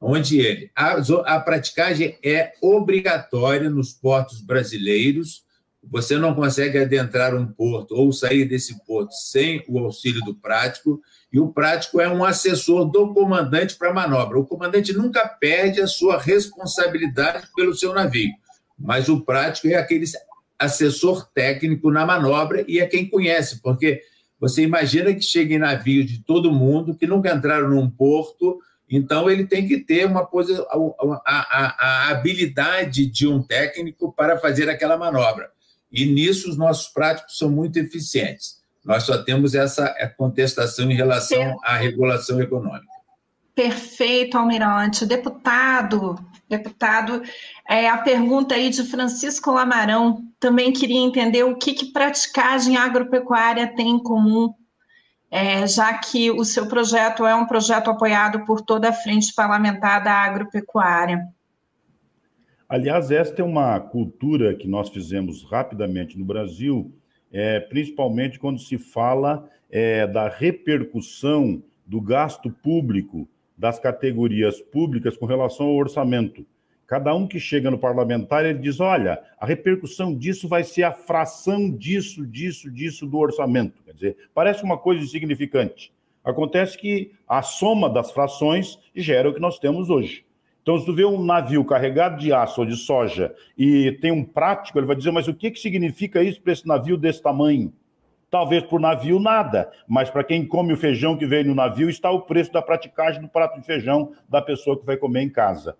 Speaker 4: onde ele a, a praticagem é obrigatória nos portos brasileiros. Você não consegue adentrar um porto ou sair desse porto sem o auxílio do prático e o prático é um assessor do comandante para a manobra. O comandante nunca perde a sua responsabilidade pelo seu navio, mas o prático é aquele assessor técnico na manobra e é quem conhece, porque você imagina que cheguem navios de todo mundo que nunca entraram num porto, então ele tem que ter uma a, a, a habilidade de um técnico para fazer aquela manobra. E nisso os nossos práticos são muito eficientes. Nós só temos essa contestação em relação à regulação econômica.
Speaker 1: Perfeito, Almirante. Deputado, deputado, é, a pergunta aí de Francisco Lamarão, também queria entender o que, que praticagem agropecuária tem em comum, é, já que o seu projeto é um projeto apoiado por toda a frente parlamentar da agropecuária.
Speaker 5: Aliás, esta é uma cultura que nós fizemos rapidamente no Brasil, é, principalmente quando se fala é, da repercussão do gasto público das categorias públicas com relação ao orçamento. Cada um que chega no parlamentar, ele diz: olha, a repercussão disso vai ser a fração disso, disso, disso do orçamento. Quer dizer, parece uma coisa insignificante. Acontece que a soma das frações gera o que nós temos hoje. Então, se tu vê um navio carregado de aço ou de soja e tem um prático, ele vai dizer, mas o que, que significa isso para esse navio desse tamanho? Talvez por navio nada, mas para quem come o feijão que veio no navio está o preço da praticagem do prato de feijão da pessoa que vai comer em casa.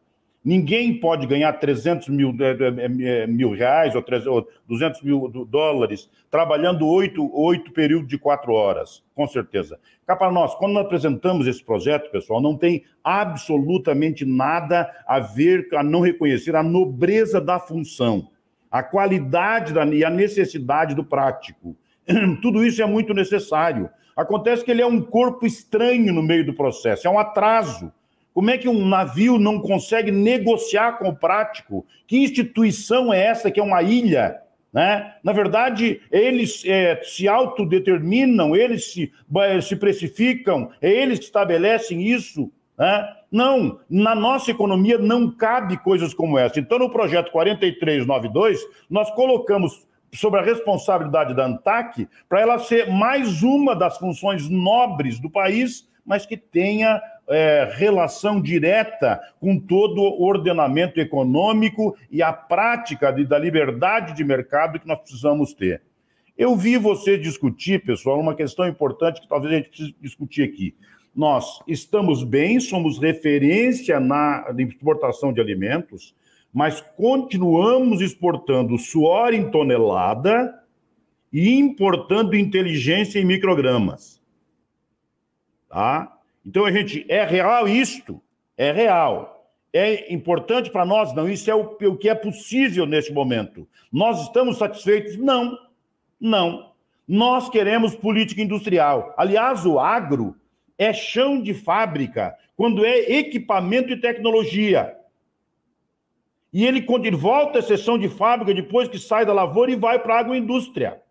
Speaker 5: Ninguém pode ganhar 300 mil, é, mil reais ou, 200 mil dólares trabalhando oito, oito períodos de quatro horas, com certeza. Cá para nós, quando nós apresentamos esse projeto, pessoal, não tem absolutamente nada a ver, a não reconhecer a nobreza da função, a qualidade da, e a necessidade do prático. Tudo isso é muito necessário. Acontece que ele é um corpo estranho no meio do processo, é um atraso. Como é que um navio não consegue negociar com o prático? Que instituição é essa que é uma ilha? Né? Na verdade, eles é, se autodeterminam, eles se, se precificam, é eles que estabelecem isso. Né? Não, na nossa economia não cabe coisas como essa. Então, no projeto 4392, nós colocamos sobre a responsabilidade da ANTAC para ela ser mais uma das funções nobres do país, mas que tenha é, relação direta com todo o ordenamento econômico e a prática de, da liberdade de mercado que nós precisamos ter. Eu vi você discutir, pessoal, uma questão importante que talvez a gente precise discutir aqui. Nós estamos bem, somos referência na exportação de alimentos, mas continuamos exportando suor em tonelada e importando inteligência em microgramas. Tá? Então, a gente, é real isto? É real. É importante para nós? Não, isso é o, o que é possível neste momento. Nós estamos satisfeitos? Não, não. Nós queremos política industrial. Aliás, o agro é chão de fábrica quando é equipamento e tecnologia. E ele, quando ele volta a sessão de fábrica, depois que sai da lavoura e vai para a agroindústria.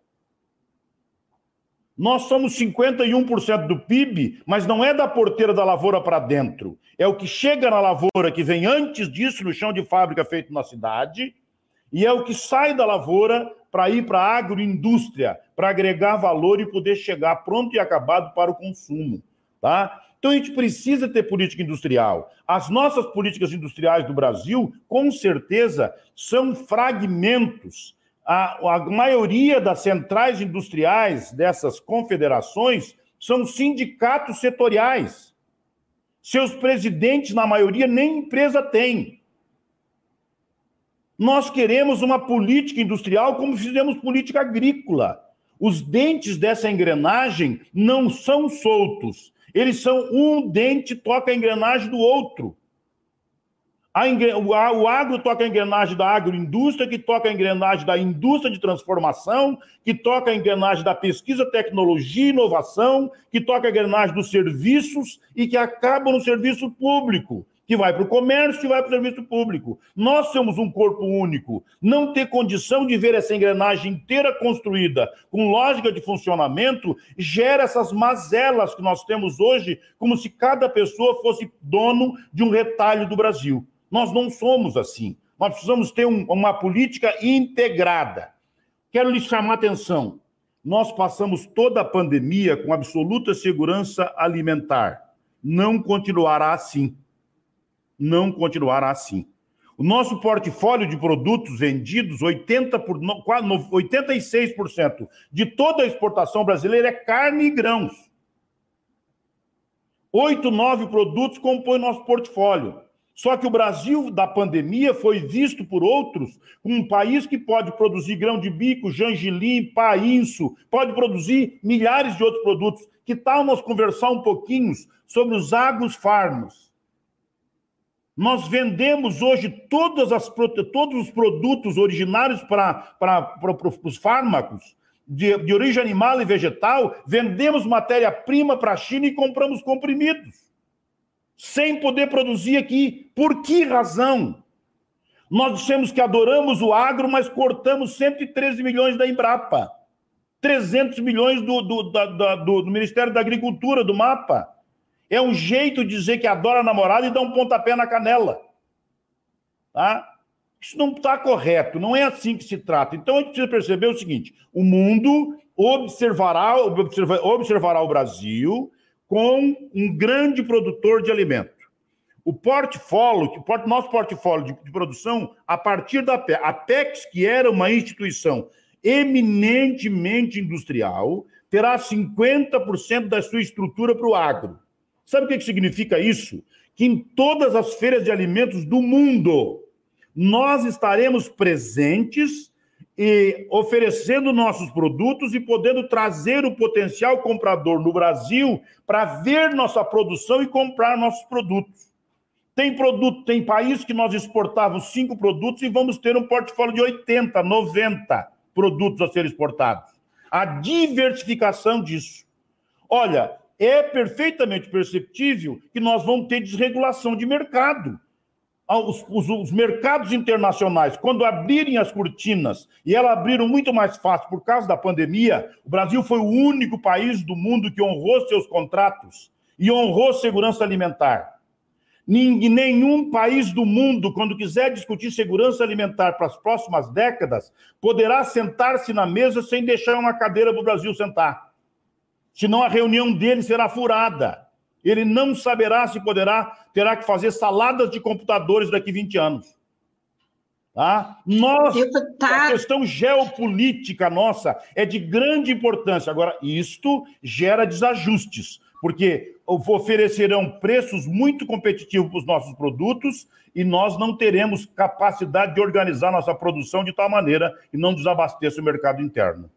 Speaker 5: Nós somos 51% do PIB, mas não é da porteira da lavoura para dentro. É o que chega na lavoura, que vem antes disso no chão de fábrica feito na cidade, e é o que sai da lavoura para ir para a agroindústria, para agregar valor e poder chegar pronto e acabado para o consumo. Tá? Então a gente precisa ter política industrial. As nossas políticas industriais do Brasil, com certeza, são fragmentos a, a maioria das centrais industriais dessas confederações são sindicatos setoriais. Seus presidentes, na maioria, nem empresa têm. Nós queremos uma política industrial como fizemos política agrícola. Os dentes dessa engrenagem não são soltos. Eles são um dente toca a engrenagem do outro. A, o agro toca a engrenagem da agroindústria, que toca a engrenagem da indústria de transformação, que toca a engrenagem da pesquisa, tecnologia e inovação, que toca a engrenagem dos serviços e que acaba no serviço público, que vai para o comércio e vai para o serviço público. Nós somos um corpo único. Não ter condição de ver essa engrenagem inteira construída com lógica de funcionamento gera essas mazelas que nós temos hoje, como se cada pessoa fosse dono de um retalho do Brasil. Nós não somos assim. Nós precisamos ter um, uma política integrada. Quero lhes chamar a atenção. Nós passamos toda a pandemia com absoluta segurança alimentar. Não continuará assim. Não continuará assim. O nosso portfólio de produtos vendidos, 80 por, 86% de toda a exportação brasileira é carne e grãos. Oito, nove produtos compõem nosso portfólio. Só que o Brasil da pandemia foi visto por outros como um país que pode produzir grão de bico, gengilim, painço, pode produzir milhares de outros produtos. Que tal nós conversar um pouquinho sobre os agros-farmos? Nós vendemos hoje todas as, todos os produtos originários para os fármacos de, de origem animal e vegetal, vendemos matéria-prima para a China e compramos comprimidos sem poder produzir aqui. Por que razão? Nós dissemos que adoramos o agro, mas cortamos 113 milhões da Embrapa. 300 milhões do, do, da, do, do Ministério da Agricultura, do mapa. É um jeito de dizer que adora a namorada e dá um pontapé na canela. Tá? Isso não está correto, não é assim que se trata. Então a gente precisa perceber o seguinte: o mundo observará, observa, observará o Brasil com um grande produtor de alimento. O portfólio, o nosso portfólio de, de produção, a partir da PEC, a PEX, que era uma instituição eminentemente industrial, terá 50% da sua estrutura para o agro. Sabe o que significa isso? Que em todas as feiras de alimentos do mundo, nós estaremos presentes e oferecendo nossos produtos e podendo trazer o potencial comprador no Brasil para ver nossa produção e comprar nossos produtos. Tem produto, tem país que nós exportávamos cinco produtos e vamos ter um portfólio de 80, 90 produtos a serem exportados. A diversificação disso. Olha, é perfeitamente perceptível que nós vamos ter desregulação de mercado. Os, os, os, mercados internacionais, quando abrirem as cortinas, e elas abriram muito mais fácil por causa da pandemia, o Brasil foi o único país do mundo que honrou seus contratos e honrou segurança alimentar. Nenhum país do mundo, quando quiser discutir segurança alimentar para as próximas décadas, poderá sentar-se na mesa sem deixar uma cadeira para o Brasil sentar. Senão a reunião dele será furada. Ele não saberá se poderá, terá que fazer saladas de computadores daqui 20 anos. Tá? Nós, a questão geopolítica nossa é de grande importância. Agora, isto gera desajustes porque oferecerão preços muito competitivos para os nossos produtos e nós não teremos capacidade de organizar nossa produção de tal maneira que não desabasteça o mercado interno.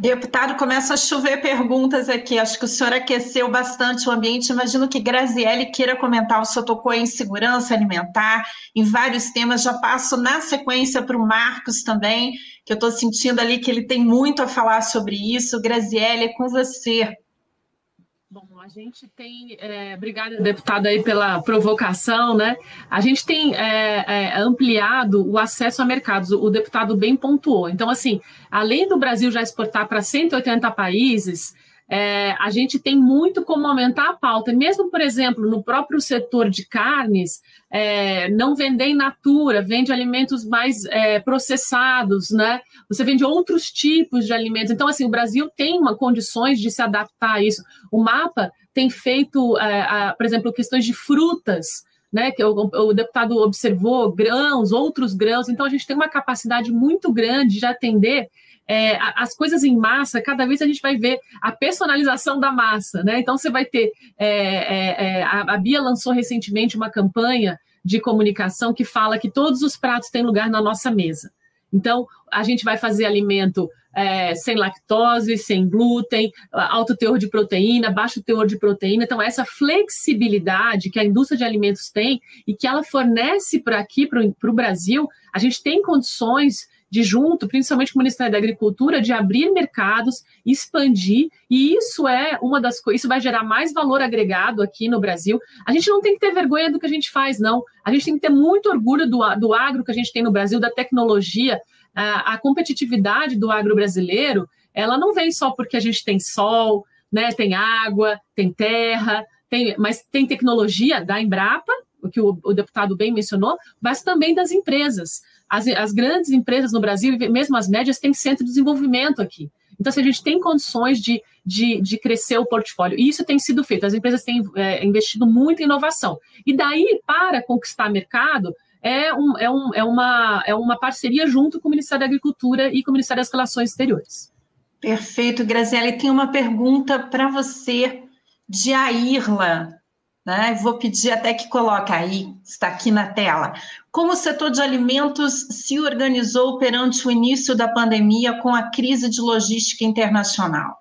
Speaker 1: Deputado, começa a chover perguntas aqui. Acho que o senhor aqueceu bastante o ambiente. Imagino que Graziele queira comentar. O senhor tocou em segurança alimentar, em vários temas. Já passo na sequência para o Marcos também, que eu estou sentindo ali que ele tem muito a falar sobre isso. Graziele, é com você.
Speaker 2: A gente tem, é, obrigada, deputada, aí pela provocação, né? A gente tem é, é, ampliado o acesso a mercados, o deputado bem pontuou. Então, assim, além do Brasil já exportar para 180 países, é, a gente tem muito como aumentar a pauta. Mesmo, por exemplo, no próprio setor de carnes, é, não vender in natura, vende alimentos mais é, processados, né? Você vende outros tipos de alimentos. Então, assim, o Brasil tem uma, condições de se adaptar a isso. O mapa tem feito, é, a, por exemplo, questões de frutas, né, que o, o, deputado observou, grãos, outros grãos. Então, a gente tem uma capacidade muito grande de atender é, as coisas em massa, cada vez a gente vai ver a personalização da massa, né? Então você vai ter. É, é, é, a, a Bia lançou recentemente uma campanha de comunicação que fala que todos os pratos têm lugar na nossa mesa. Então, a gente vai fazer alimento é, sem lactose, sem glúten, alto teor de proteína, baixo teor de proteína. Então, essa flexibilidade que a indústria de alimentos tem e que ela fornece para aqui, para o Brasil, a gente tem condições de junto, principalmente com o Ministério da Agricultura, de abrir mercados, expandir, e isso é uma das coisas, isso vai gerar mais valor agregado aqui no Brasil. A gente não tem que ter vergonha do que a gente faz, não. A gente tem que ter muito orgulho do, do agro que a gente tem no Brasil, da tecnologia, a, a competitividade do agro brasileiro, ela não vem só porque a gente tem sol, né, tem água, tem terra, tem, mas tem tecnologia da Embrapa, o que o, o deputado bem mencionou, mas também das empresas. As, as grandes empresas no Brasil, mesmo as médias, têm centro de desenvolvimento aqui. Então, se a gente tem condições de, de, de, crescer o portfólio, e isso tem sido feito, as empresas têm é, investido muito em inovação. E daí, para conquistar mercado, é, um, é, um, é, uma, é uma parceria junto com o Ministério da Agricultura e com o Ministério das Relações Exteriores.
Speaker 1: Perfeito, Graziele. Tem uma pergunta para você de Airla. Né? Vou pedir até que coloque aí, está aqui na tela. Como o setor de alimentos se organizou perante o início da pandemia com a crise de logística internacional?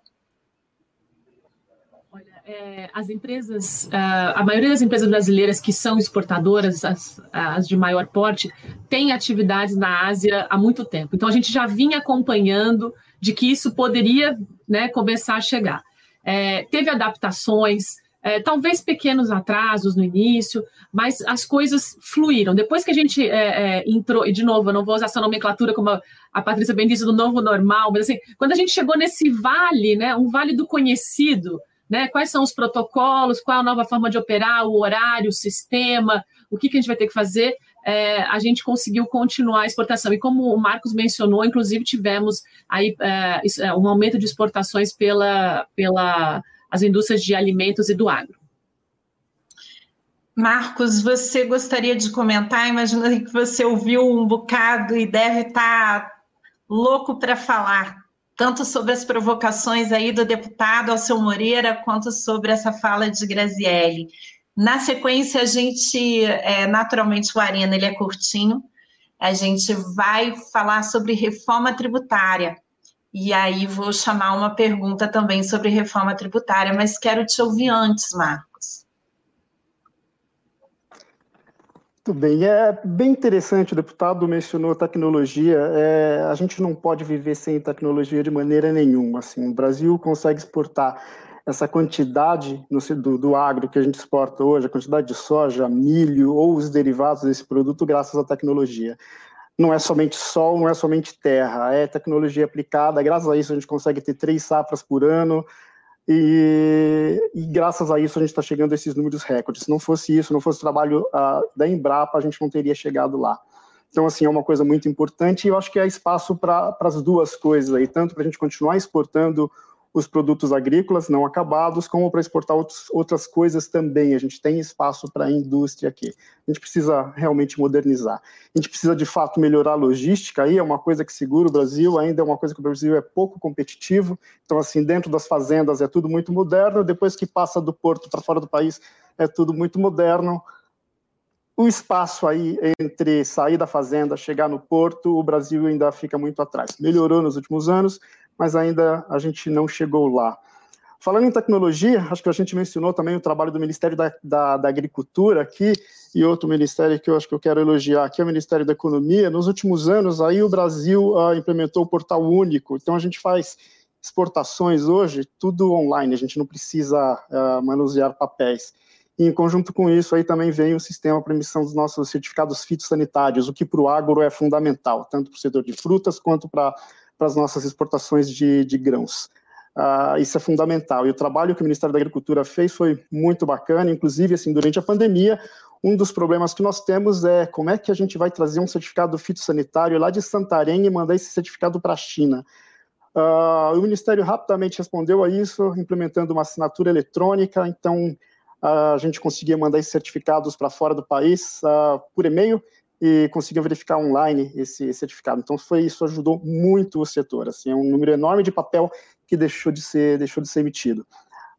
Speaker 2: É, as empresas, a maioria das empresas brasileiras que são exportadoras, as, as, de maior porte, têm atividades na Ásia há muito tempo. Então, a gente já vinha acompanhando de que isso poderia né, começar a chegar. É, teve adaptações, é, talvez pequenos atrasos no início, mas as coisas fluíram. Depois que a gente é, é, entrou, e de novo, eu não vou usar essa nomenclatura como a, a Patrícia bem disse, do novo normal, mas assim, quando a gente chegou nesse vale, né, um vale do conhecido, né, quais são os protocolos, qual a nova forma de operar, o horário, o sistema, o que, que a gente vai ter que fazer, é, a gente conseguiu continuar a exportação. E como o Marcos mencionou, inclusive tivemos aí é, é um aumento de exportações pela, pela as indústrias de alimentos e do agro.
Speaker 1: Marcos, você gostaria de comentar? Imagina que você ouviu um bocado e deve estar louco para falar, tanto sobre as provocações aí do deputado Alceu Moreira, quanto sobre essa fala de Grazielli. Na sequência, a gente, é, naturalmente, o Arena ele é curtinho, a gente vai falar sobre reforma tributária. E aí vou chamar uma pergunta também sobre reforma tributária, mas quero te ouvir antes, Marcos.
Speaker 3: Muito bem, é bem interessante, o deputado mencionou tecnologia, é, a gente não pode viver sem tecnologia de maneira nenhuma, assim, o Brasil consegue exportar essa quantidade no, do, do agro que a gente exporta hoje, a quantidade de soja, milho ou os derivados desse produto graças à tecnologia não é somente sol, não é somente terra, é tecnologia aplicada. Graças a isso a gente consegue ter três safras por ano e, e graças a isso a gente está chegando a esses números recordes. Se não fosse isso, não fosse o trabalho uh, da Embrapa, a gente não teria chegado lá. Então, assim, é uma coisa muito importante e eu acho que há espaço para as duas coisas aí, tanto para a gente continuar exportando os produtos agrícolas não acabados, como para exportar outros, outras coisas também. A gente tem espaço para a indústria aqui. A gente precisa realmente modernizar. A gente precisa, de fato, melhorar a logística. Aí é uma coisa que segura o Brasil, ainda é uma coisa que o Brasil é pouco competitivo. Então, assim, dentro das fazendas é tudo muito moderno, depois que passa do porto para fora do país é tudo muito moderno. O espaço aí entre sair da fazenda, chegar no porto, o Brasil ainda fica muito atrás. Melhorou nos últimos anos, mas ainda a gente não chegou lá. Falando em tecnologia, acho que a gente mencionou também o trabalho do Ministério da, da, da, Agricultura aqui, e outro ministério que eu acho que eu quero elogiar aqui é o Ministério da Economia. Nos últimos anos, aí o Brasil uh, implementou o Portal Único, então a gente faz exportações hoje, tudo online, a gente não precisa uh, manusear papéis. E em conjunto com isso, aí também vem o sistema para emissão dos nossos certificados fitossanitários, o que para o agro é fundamental, tanto para o setor de frutas quanto para para as nossas exportações de, de grãos. Uh, isso é fundamental. E o trabalho que o Ministério da Agricultura fez foi muito bacana, inclusive, assim, durante a pandemia, um dos problemas que nós temos é como é que a gente vai trazer um certificado fitossanitário lá de Santarém e mandar esse certificado para a China. Uh, o Ministério rapidamente respondeu a isso, implementando uma assinatura eletrônica, então uh, a gente conseguia mandar esses certificados para fora do país por e-mail, e conseguiam verificar online esse certificado. Então foi isso ajudou muito o setor. Assim, é um número enorme de papel que deixou de ser deixou de ser emitido.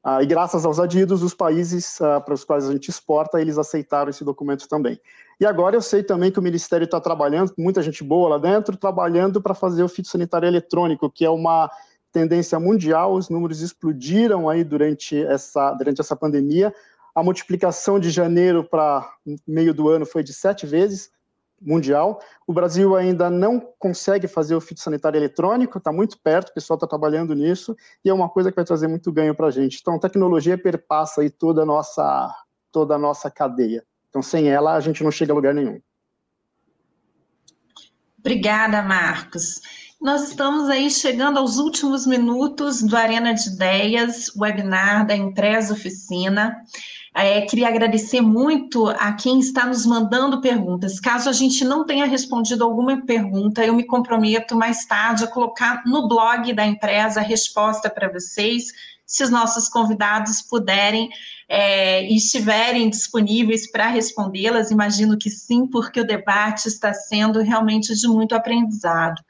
Speaker 3: Ah, e graças aos adidos, os países ah, para os quais a gente exporta, eles aceitaram esse documento também. E agora eu sei também que o Ministério está trabalhando, muita gente boa lá dentro, trabalhando para fazer o fitossanitário eletrônico, que é uma tendência mundial, os números explodiram aí durante essa, durante essa pandemia, a multiplicação de janeiro para meio do ano foi de sete vezes, mundial. O Brasil ainda não consegue fazer o fitossanitário eletrônico, está muito perto, o pessoal está trabalhando nisso, e é uma coisa que vai trazer muito ganho para a gente. Então, a tecnologia perpassa aí toda a nossa, toda a nossa cadeia. Então, sem ela, a gente não chega a lugar nenhum.
Speaker 1: Obrigada, Marcos. Nós estamos aí chegando aos últimos minutos do Arena de Ideias, webinar da Empresa Oficina. É, queria agradecer muito a quem está nos mandando perguntas. Caso a gente não tenha respondido alguma pergunta, eu me comprometo mais tarde a colocar no blog da empresa a resposta para vocês, se os nossos convidados puderem é, e estiverem disponíveis para respondê-las. Imagino que sim, porque o debate está sendo realmente de muito aprendizado.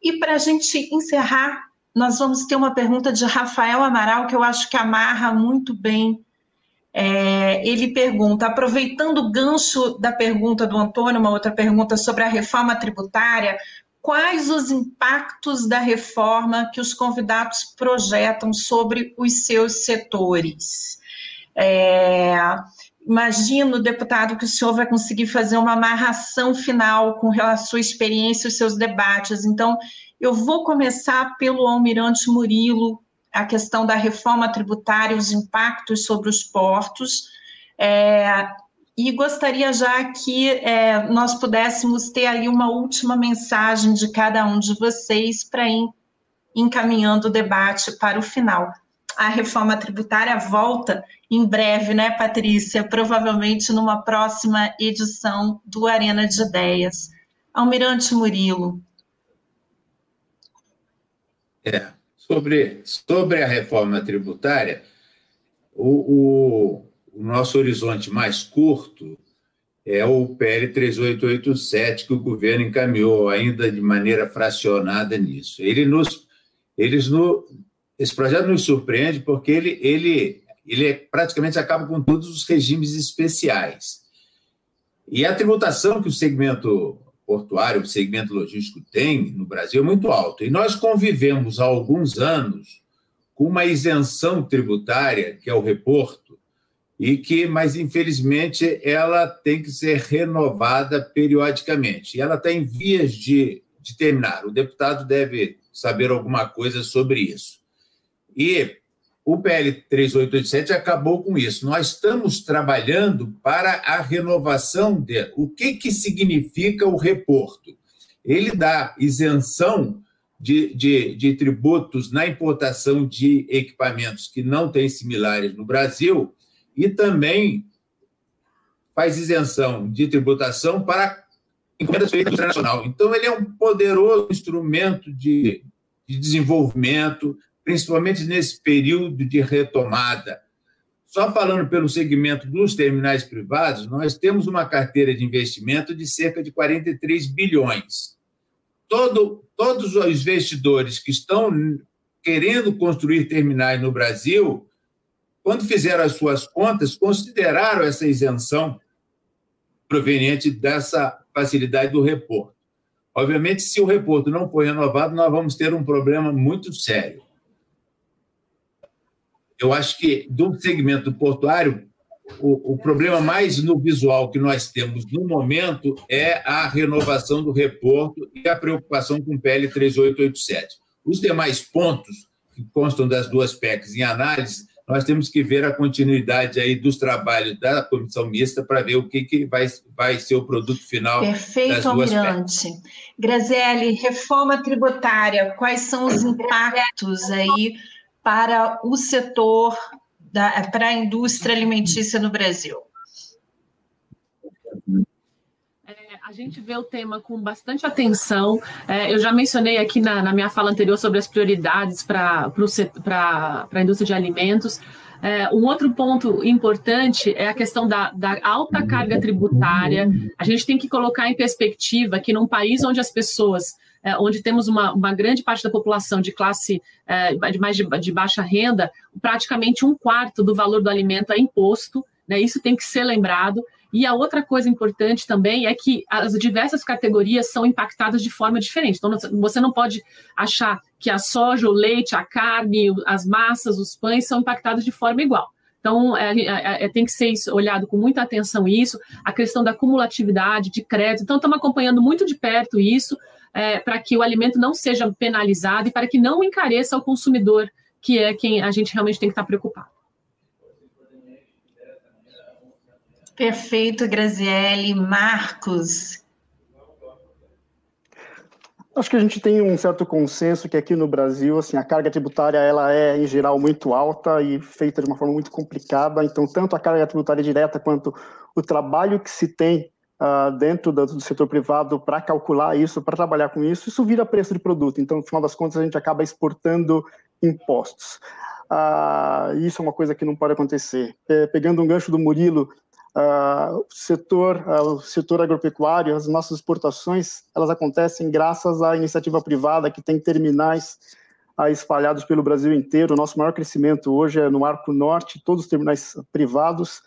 Speaker 1: E para a gente encerrar, nós vamos ter uma pergunta de Rafael Amaral, que eu acho que amarra muito bem é, ele pergunta, aproveitando o gancho da pergunta do Antônio, uma outra pergunta sobre a reforma tributária, quais os impactos da reforma que os convidados projetam sobre os seus setores? É, imagino, deputado, que o senhor vai conseguir fazer uma amarração final com relação à sua experiência e os seus debates. Então, eu vou começar pelo Almirante Murilo, a questão da reforma tributária, os impactos sobre os portos. É, e gostaria já que é, nós pudéssemos ter ali uma última mensagem de cada um de vocês para ir encaminhando o debate para o final. A reforma tributária volta em breve, né, Patrícia? Provavelmente numa próxima edição do Arena de Ideias. Almirante Murilo.
Speaker 4: É, sobre, sobre a reforma tributária, o, o, o nosso horizonte mais curto é o PL 3887, que o governo encaminhou ainda de maneira fracionada nisso. Ele nos, eles no, esse projeto nos surpreende porque ele, ele, ele é, praticamente acaba com todos os regimes especiais. E a tributação que o segmento portuário, o segmento logístico tem no Brasil é muito alta. E nós convivemos há alguns anos com uma isenção tributária, que é o reporto, e que, mas infelizmente, ela tem que ser renovada periodicamente. E ela está em vias de, de terminar. O deputado deve saber alguma coisa sobre isso. E o PL 3887 acabou com isso. Nós estamos trabalhando para a renovação de o que, que significa o reporto. Ele dá isenção de, de, de tributos na importação de equipamentos que não têm similares no Brasil e também faz isenção de tributação para encomendas feitas internacional. Então, ele é um poderoso instrumento de, de desenvolvimento, principalmente nesse período de retomada. Só falando pelo segmento dos terminais privados, nós temos uma carteira de investimento de cerca de 43 bilhões. Todo, todos os investidores que estão querendo construir terminais no Brasil quando fizeram as suas contas, consideraram essa isenção proveniente dessa facilidade do reporto. Obviamente, se o reporto não for renovado, nós vamos ter um problema muito sério. Eu acho que do segmento portuário, o, o, problema mais no visual que nós temos no momento é a renovação do reporto e a preocupação com o PL 3887. Os demais pontos que constam das duas PECs em análise nós temos que ver a continuidade aí dos trabalhos da comissão mista para ver o que, que vai, vai ser o produto final.
Speaker 1: Perfeito, Almirante. Graziele, reforma tributária, quais são os impactos aí para o setor, da, para a indústria alimentícia no Brasil?
Speaker 2: a gente vê o tema com bastante atenção. É, eu já mencionei aqui na, na, minha fala anterior sobre as prioridades para a indústria de alimentos. É, um outro ponto importante é a questão da, da, alta carga tributária. A gente tem que colocar em perspectiva que num país onde as pessoas, é, onde temos uma, uma, grande parte da população de classe é, mais de, de, baixa renda, praticamente um quarto do valor do alimento é imposto. Né, isso tem que ser lembrado. E a outra coisa importante também é que as diversas categorias são impactadas de forma diferente. Então, você não pode achar que a soja, o leite, a carne, as massas, os pães são impactados de forma igual. Então, é, é, é, tem que ser olhado com muita atenção isso, a questão da cumulatividade de crédito. Então, estamos acompanhando muito de perto isso, é, para que o alimento não seja penalizado e para que não encareça o consumidor, que é quem a gente realmente tem que estar preocupado.
Speaker 1: Perfeito, Graziele. Marcos.
Speaker 3: Acho que a gente tem um certo consenso que aqui no Brasil, assim, a carga tributária ela é em geral muito alta e feita de uma forma muito complicada. Então, tanto a carga tributária direta quanto o trabalho que se tem uh, dentro do, do, setor privado para calcular isso, para trabalhar com isso, isso vira preço de produto. Então, no final das contas, a gente acaba exportando impostos. Uh, isso é uma coisa que não pode acontecer. É, pegando um gancho do Murilo, Uh, o setor, uh, o setor agropecuário, as nossas exportações, elas acontecem graças à iniciativa privada que tem terminais espalhados pelo Brasil inteiro. O nosso maior crescimento hoje é no Arco Norte, todos os terminais privados,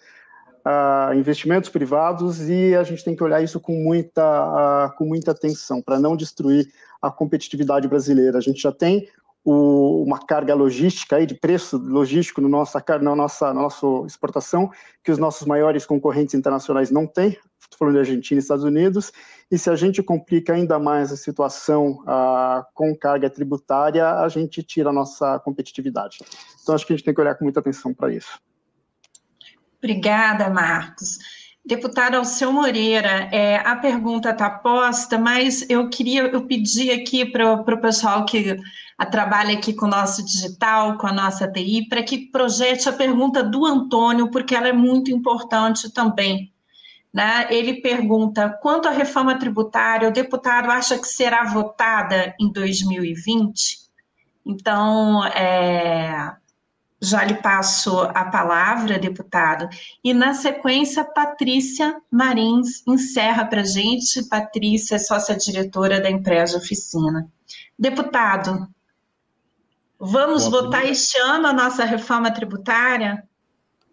Speaker 3: investimentos privados, e a gente tem que olhar isso com muita, com muita atenção, para não destruir a competitividade brasileira. A gente já tem o, uma carga logística aí de preço logístico no nossa, na nossa, na nossa exportação, que os nossos maiores concorrentes internacionais não têm, estou falando de Argentina e Estados Unidos, e se a gente complica ainda mais a situação com carga tributária, a gente tira a nossa competitividade. Então, acho que a gente tem que olhar com muita atenção para isso.
Speaker 1: Obrigada, Marcos. Deputado Alceu Moreira, é, a pergunta está posta, mas eu queria, eu pedi aqui para o pessoal que trabalha aqui com o nosso digital, com a nossa TI, para que projete a pergunta do Antônio, porque ela é muito importante também. Né? Ele pergunta: quanto à reforma tributária, o deputado acha que será votada em 2020? Então, é, já lhe passo a palavra, deputado. E, na sequência, Patrícia Marins encerra para a gente. Patrícia é sócia-diretora da empresa Oficina. Deputado, vamos Bom, votar este ano a nossa reforma tributária?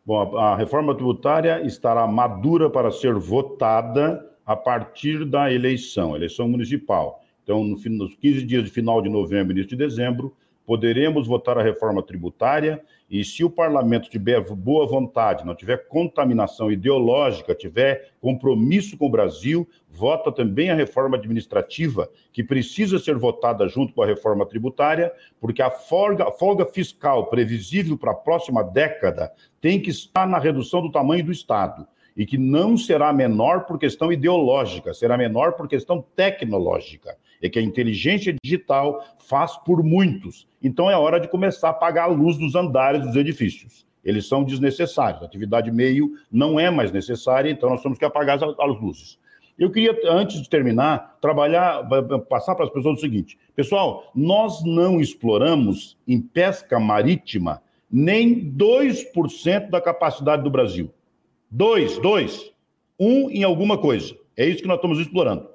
Speaker 5: Bom, a reforma tributária estará madura para ser votada a partir da eleição, eleição municipal. Então, no, nos 15 dias de final de novembro e início de dezembro, poderemos votar a reforma tributária e se o parlamento tiver boa vontade, não tiver contaminação ideológica, tiver compromisso com o Brasil, vota também a reforma administrativa, que precisa ser votada junto com a reforma tributária, porque a folga, a folga fiscal previsível para a próxima década tem que estar na redução do tamanho do Estado e que não será menor por questão ideológica, será menor por questão tecnológica é que a inteligência digital faz por muitos. Então é hora de começar a apagar a luz dos andares dos edifícios. Eles são desnecessários. A atividade meio não é mais necessária, então nós temos que apagar as luzes. Eu queria, antes de terminar, trabalhar, passar para as pessoas o seguinte: pessoal, nós não exploramos em pesca marítima nem 2% da capacidade do Brasil. Dois, dois. Um em alguma coisa. É isso que nós estamos explorando.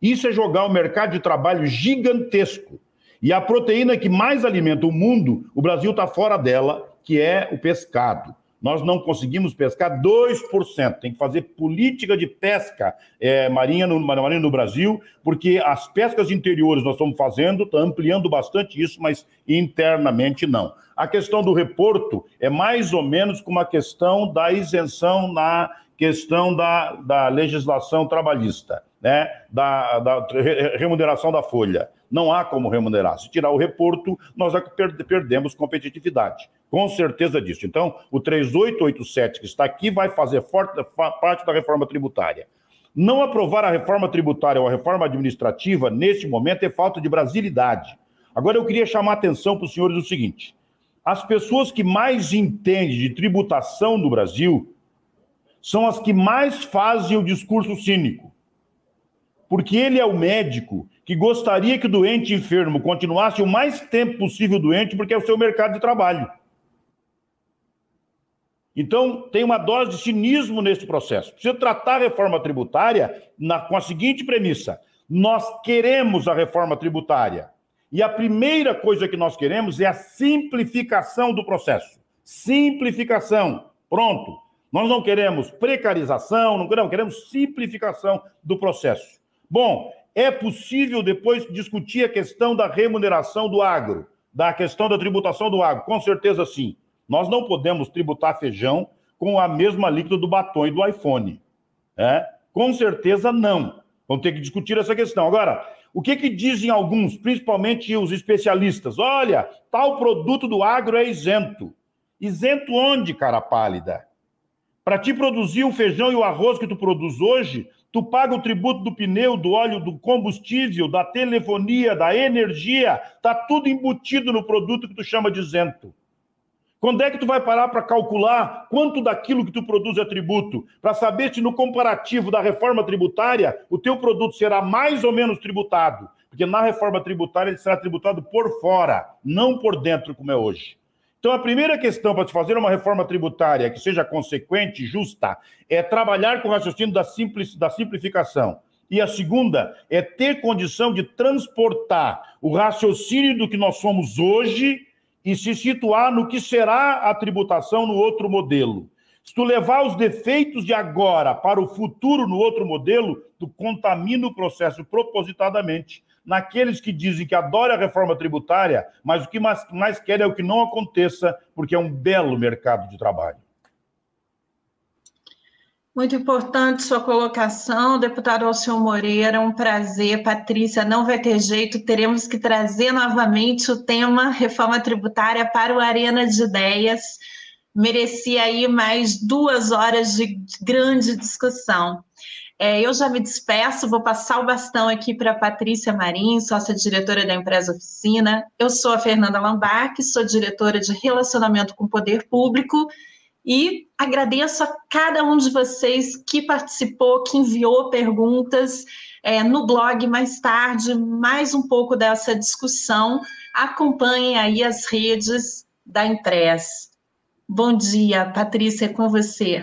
Speaker 5: Isso é jogar o mercado de trabalho gigantesco. E a proteína que mais alimenta o mundo, o Brasil está fora dela, que é o pescado. Nós não conseguimos pescar 2%. Tem que fazer política de pesca é, marinha, no, marinha no Brasil, porque as pescas interiores nós estamos fazendo, está ampliando bastante isso, mas internamente não. A questão do reporto é mais ou menos como a questão da isenção na questão da, da legislação trabalhista né, da, da remuneração da folha. Não há como remunerar. Se tirar o reporto, nós perdemos competitividade. Com certeza disso. Então, o 3887 que está aqui vai fazer forte, parte da reforma tributária. Não aprovar a reforma tributária ou a reforma administrativa, neste momento, é falta de brasilidade. Agora, eu queria chamar a atenção para os senhores o seguinte: as pessoas que mais entendem de tributação no Brasil são as que mais fazem o discurso cínico porque ele é o médico que gostaria que o doente enfermo continuasse o mais tempo possível doente, porque é o seu mercado de trabalho. Então, tem uma dose de cinismo nesse processo. Precisa tratar a reforma tributária na, com a seguinte premissa: nós queremos a reforma tributária. E a primeira coisa que nós queremos é a simplificação do processo. Simplificação. Pronto. Nós não queremos precarização, não queremos, queremos simplificação do processo. Bom, é possível depois discutir a questão da remuneração do agro, da questão da tributação do agro? Com certeza sim. Nós não podemos tributar feijão com a mesma alíquota do batom e do iPhone. É? Com certeza não. Vamos ter que discutir essa questão. Agora, o que, que dizem alguns, principalmente os especialistas? Olha, tal produto do agro é isento. Isento onde, cara pálida? Para te produzir o feijão e o arroz que tu produz hoje, tu paga o tributo do pneu, do óleo, do combustível, da telefonia, da energia, tá tudo embutido no produto que tu chama de isento. Quando é que tu vai parar para calcular quanto daquilo que tu produz é tributo? Para saber se no comparativo da reforma tributária o teu produto será mais ou menos tributado. Porque na reforma tributária ele será tributado por fora, não por dentro como é hoje. Então, a primeira questão para se fazer uma reforma tributária que seja consequente justa é trabalhar com o raciocínio da, simples, da simplificação. E a segunda é ter condição de transportar o raciocínio do que nós somos hoje e se situar no que será a tributação no outro modelo. Se tu levar os defeitos de agora para o futuro no outro modelo, tu contamina o processo propositadamente naqueles que dizem que adoram a reforma tributária, mas o que mais, mais querem é o que não aconteça, porque é um belo mercado de trabalho.
Speaker 1: Muito importante sua colocação, deputado Alceu Moreira, um prazer. Patrícia, não vai ter jeito, teremos que trazer novamente o tema reforma tributária para o Arena de Ideias. Merecia aí mais duas horas de grande discussão. É, eu já me despeço, vou passar o bastão aqui para Patrícia Marim, sócia-diretora da empresa Oficina. Eu sou a Fernanda Lambac, sou diretora de Relacionamento com o Poder Público e agradeço a cada um de vocês que participou, que enviou perguntas é, no blog mais tarde, mais um pouco dessa discussão. Acompanhem aí as redes da Impress. Bom dia, Patrícia, é com você.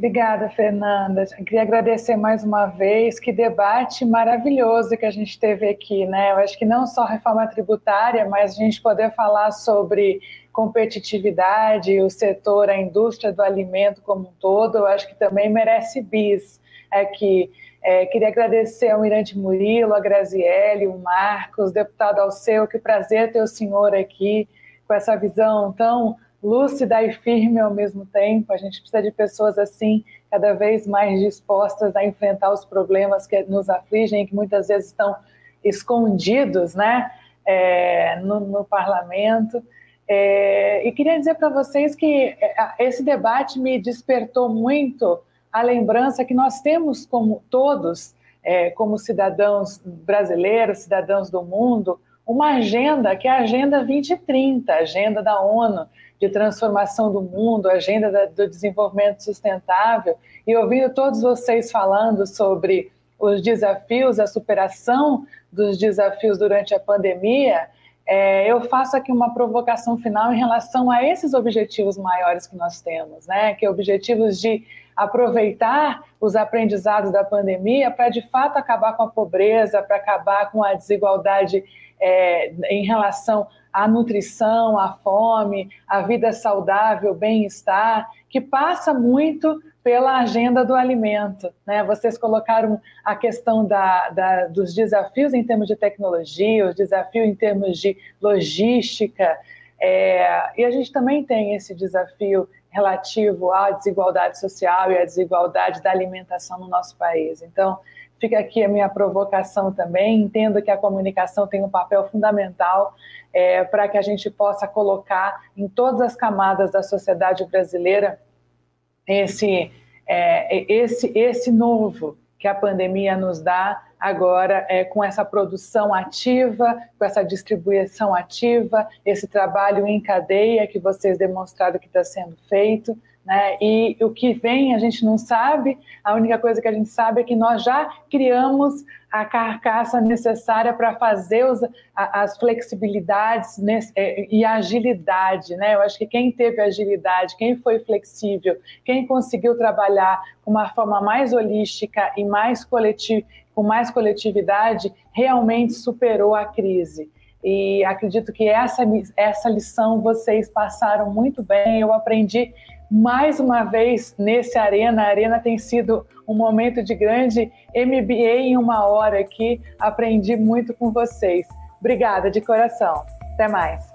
Speaker 6: Obrigada, Fernanda. Eu queria agradecer mais uma vez. Que debate maravilhoso que a gente teve aqui, né? Eu acho que não só reforma tributária, mas a gente poder falar sobre competitividade, o setor, a indústria do alimento como um todo, eu acho que também merece bis aqui. É, queria agradecer ao Mirante Murilo, a Graziele, o Marcos, deputado Alceu, que prazer ter o senhor aqui com essa visão tão lúcida e firme ao mesmo tempo. A gente precisa de pessoas assim, cada vez mais dispostas a enfrentar os problemas que nos afligem, que muitas vezes estão escondidos, né, é, no, no, parlamento. É, e queria dizer para vocês que é, esse debate me despertou muito a lembrança que nós temos como todos, é, como cidadãos brasileiros, cidadãos do mundo, uma agenda que é a Agenda 2030, a agenda da ONU, de transformação do mundo, agenda do desenvolvimento sustentável, e ouvindo todos vocês falando sobre os desafios, a superação dos desafios durante a pandemia, é, eu faço aqui uma provocação final em relação a esses objetivos maiores que nós temos, né? Que é objetivos de aproveitar os aprendizados da pandemia para de fato acabar com a pobreza, para acabar com a desigualdade é, em relação à nutrição, à fome, à vida saudável, bem-estar, que passa muito pela agenda do alimento. Né? Vocês colocaram a questão da, da, dos desafios em termos de tecnologia, os desafios em termos de logística, é, e a gente também tem esse desafio relativo à desigualdade social e à desigualdade da alimentação no nosso país. Então, Fica aqui a minha provocação também. Entendo que a comunicação tem um papel fundamental é, para que a gente possa colocar em todas as camadas da sociedade brasileira esse, é, esse, esse novo que a pandemia nos dá agora é, com essa produção ativa, com essa distribuição ativa, esse trabalho em cadeia que vocês demonstraram que está sendo feito. Né? E o que vem a gente não sabe, a única coisa que a gente sabe é que nós já criamos a carcaça necessária para fazer os, as flexibilidades nesse, é, e agilidade. Né? Eu acho que quem teve agilidade, quem foi flexível, quem conseguiu trabalhar com uma forma mais holística e mais coletiva, com mais coletividade, realmente superou a crise. E acredito que essa, essa lição vocês passaram muito bem. Eu aprendi mais uma vez nesse Arena. A Arena tem sido um momento de grande MBA em uma hora aqui. Aprendi muito com vocês. Obrigada de coração. Até mais.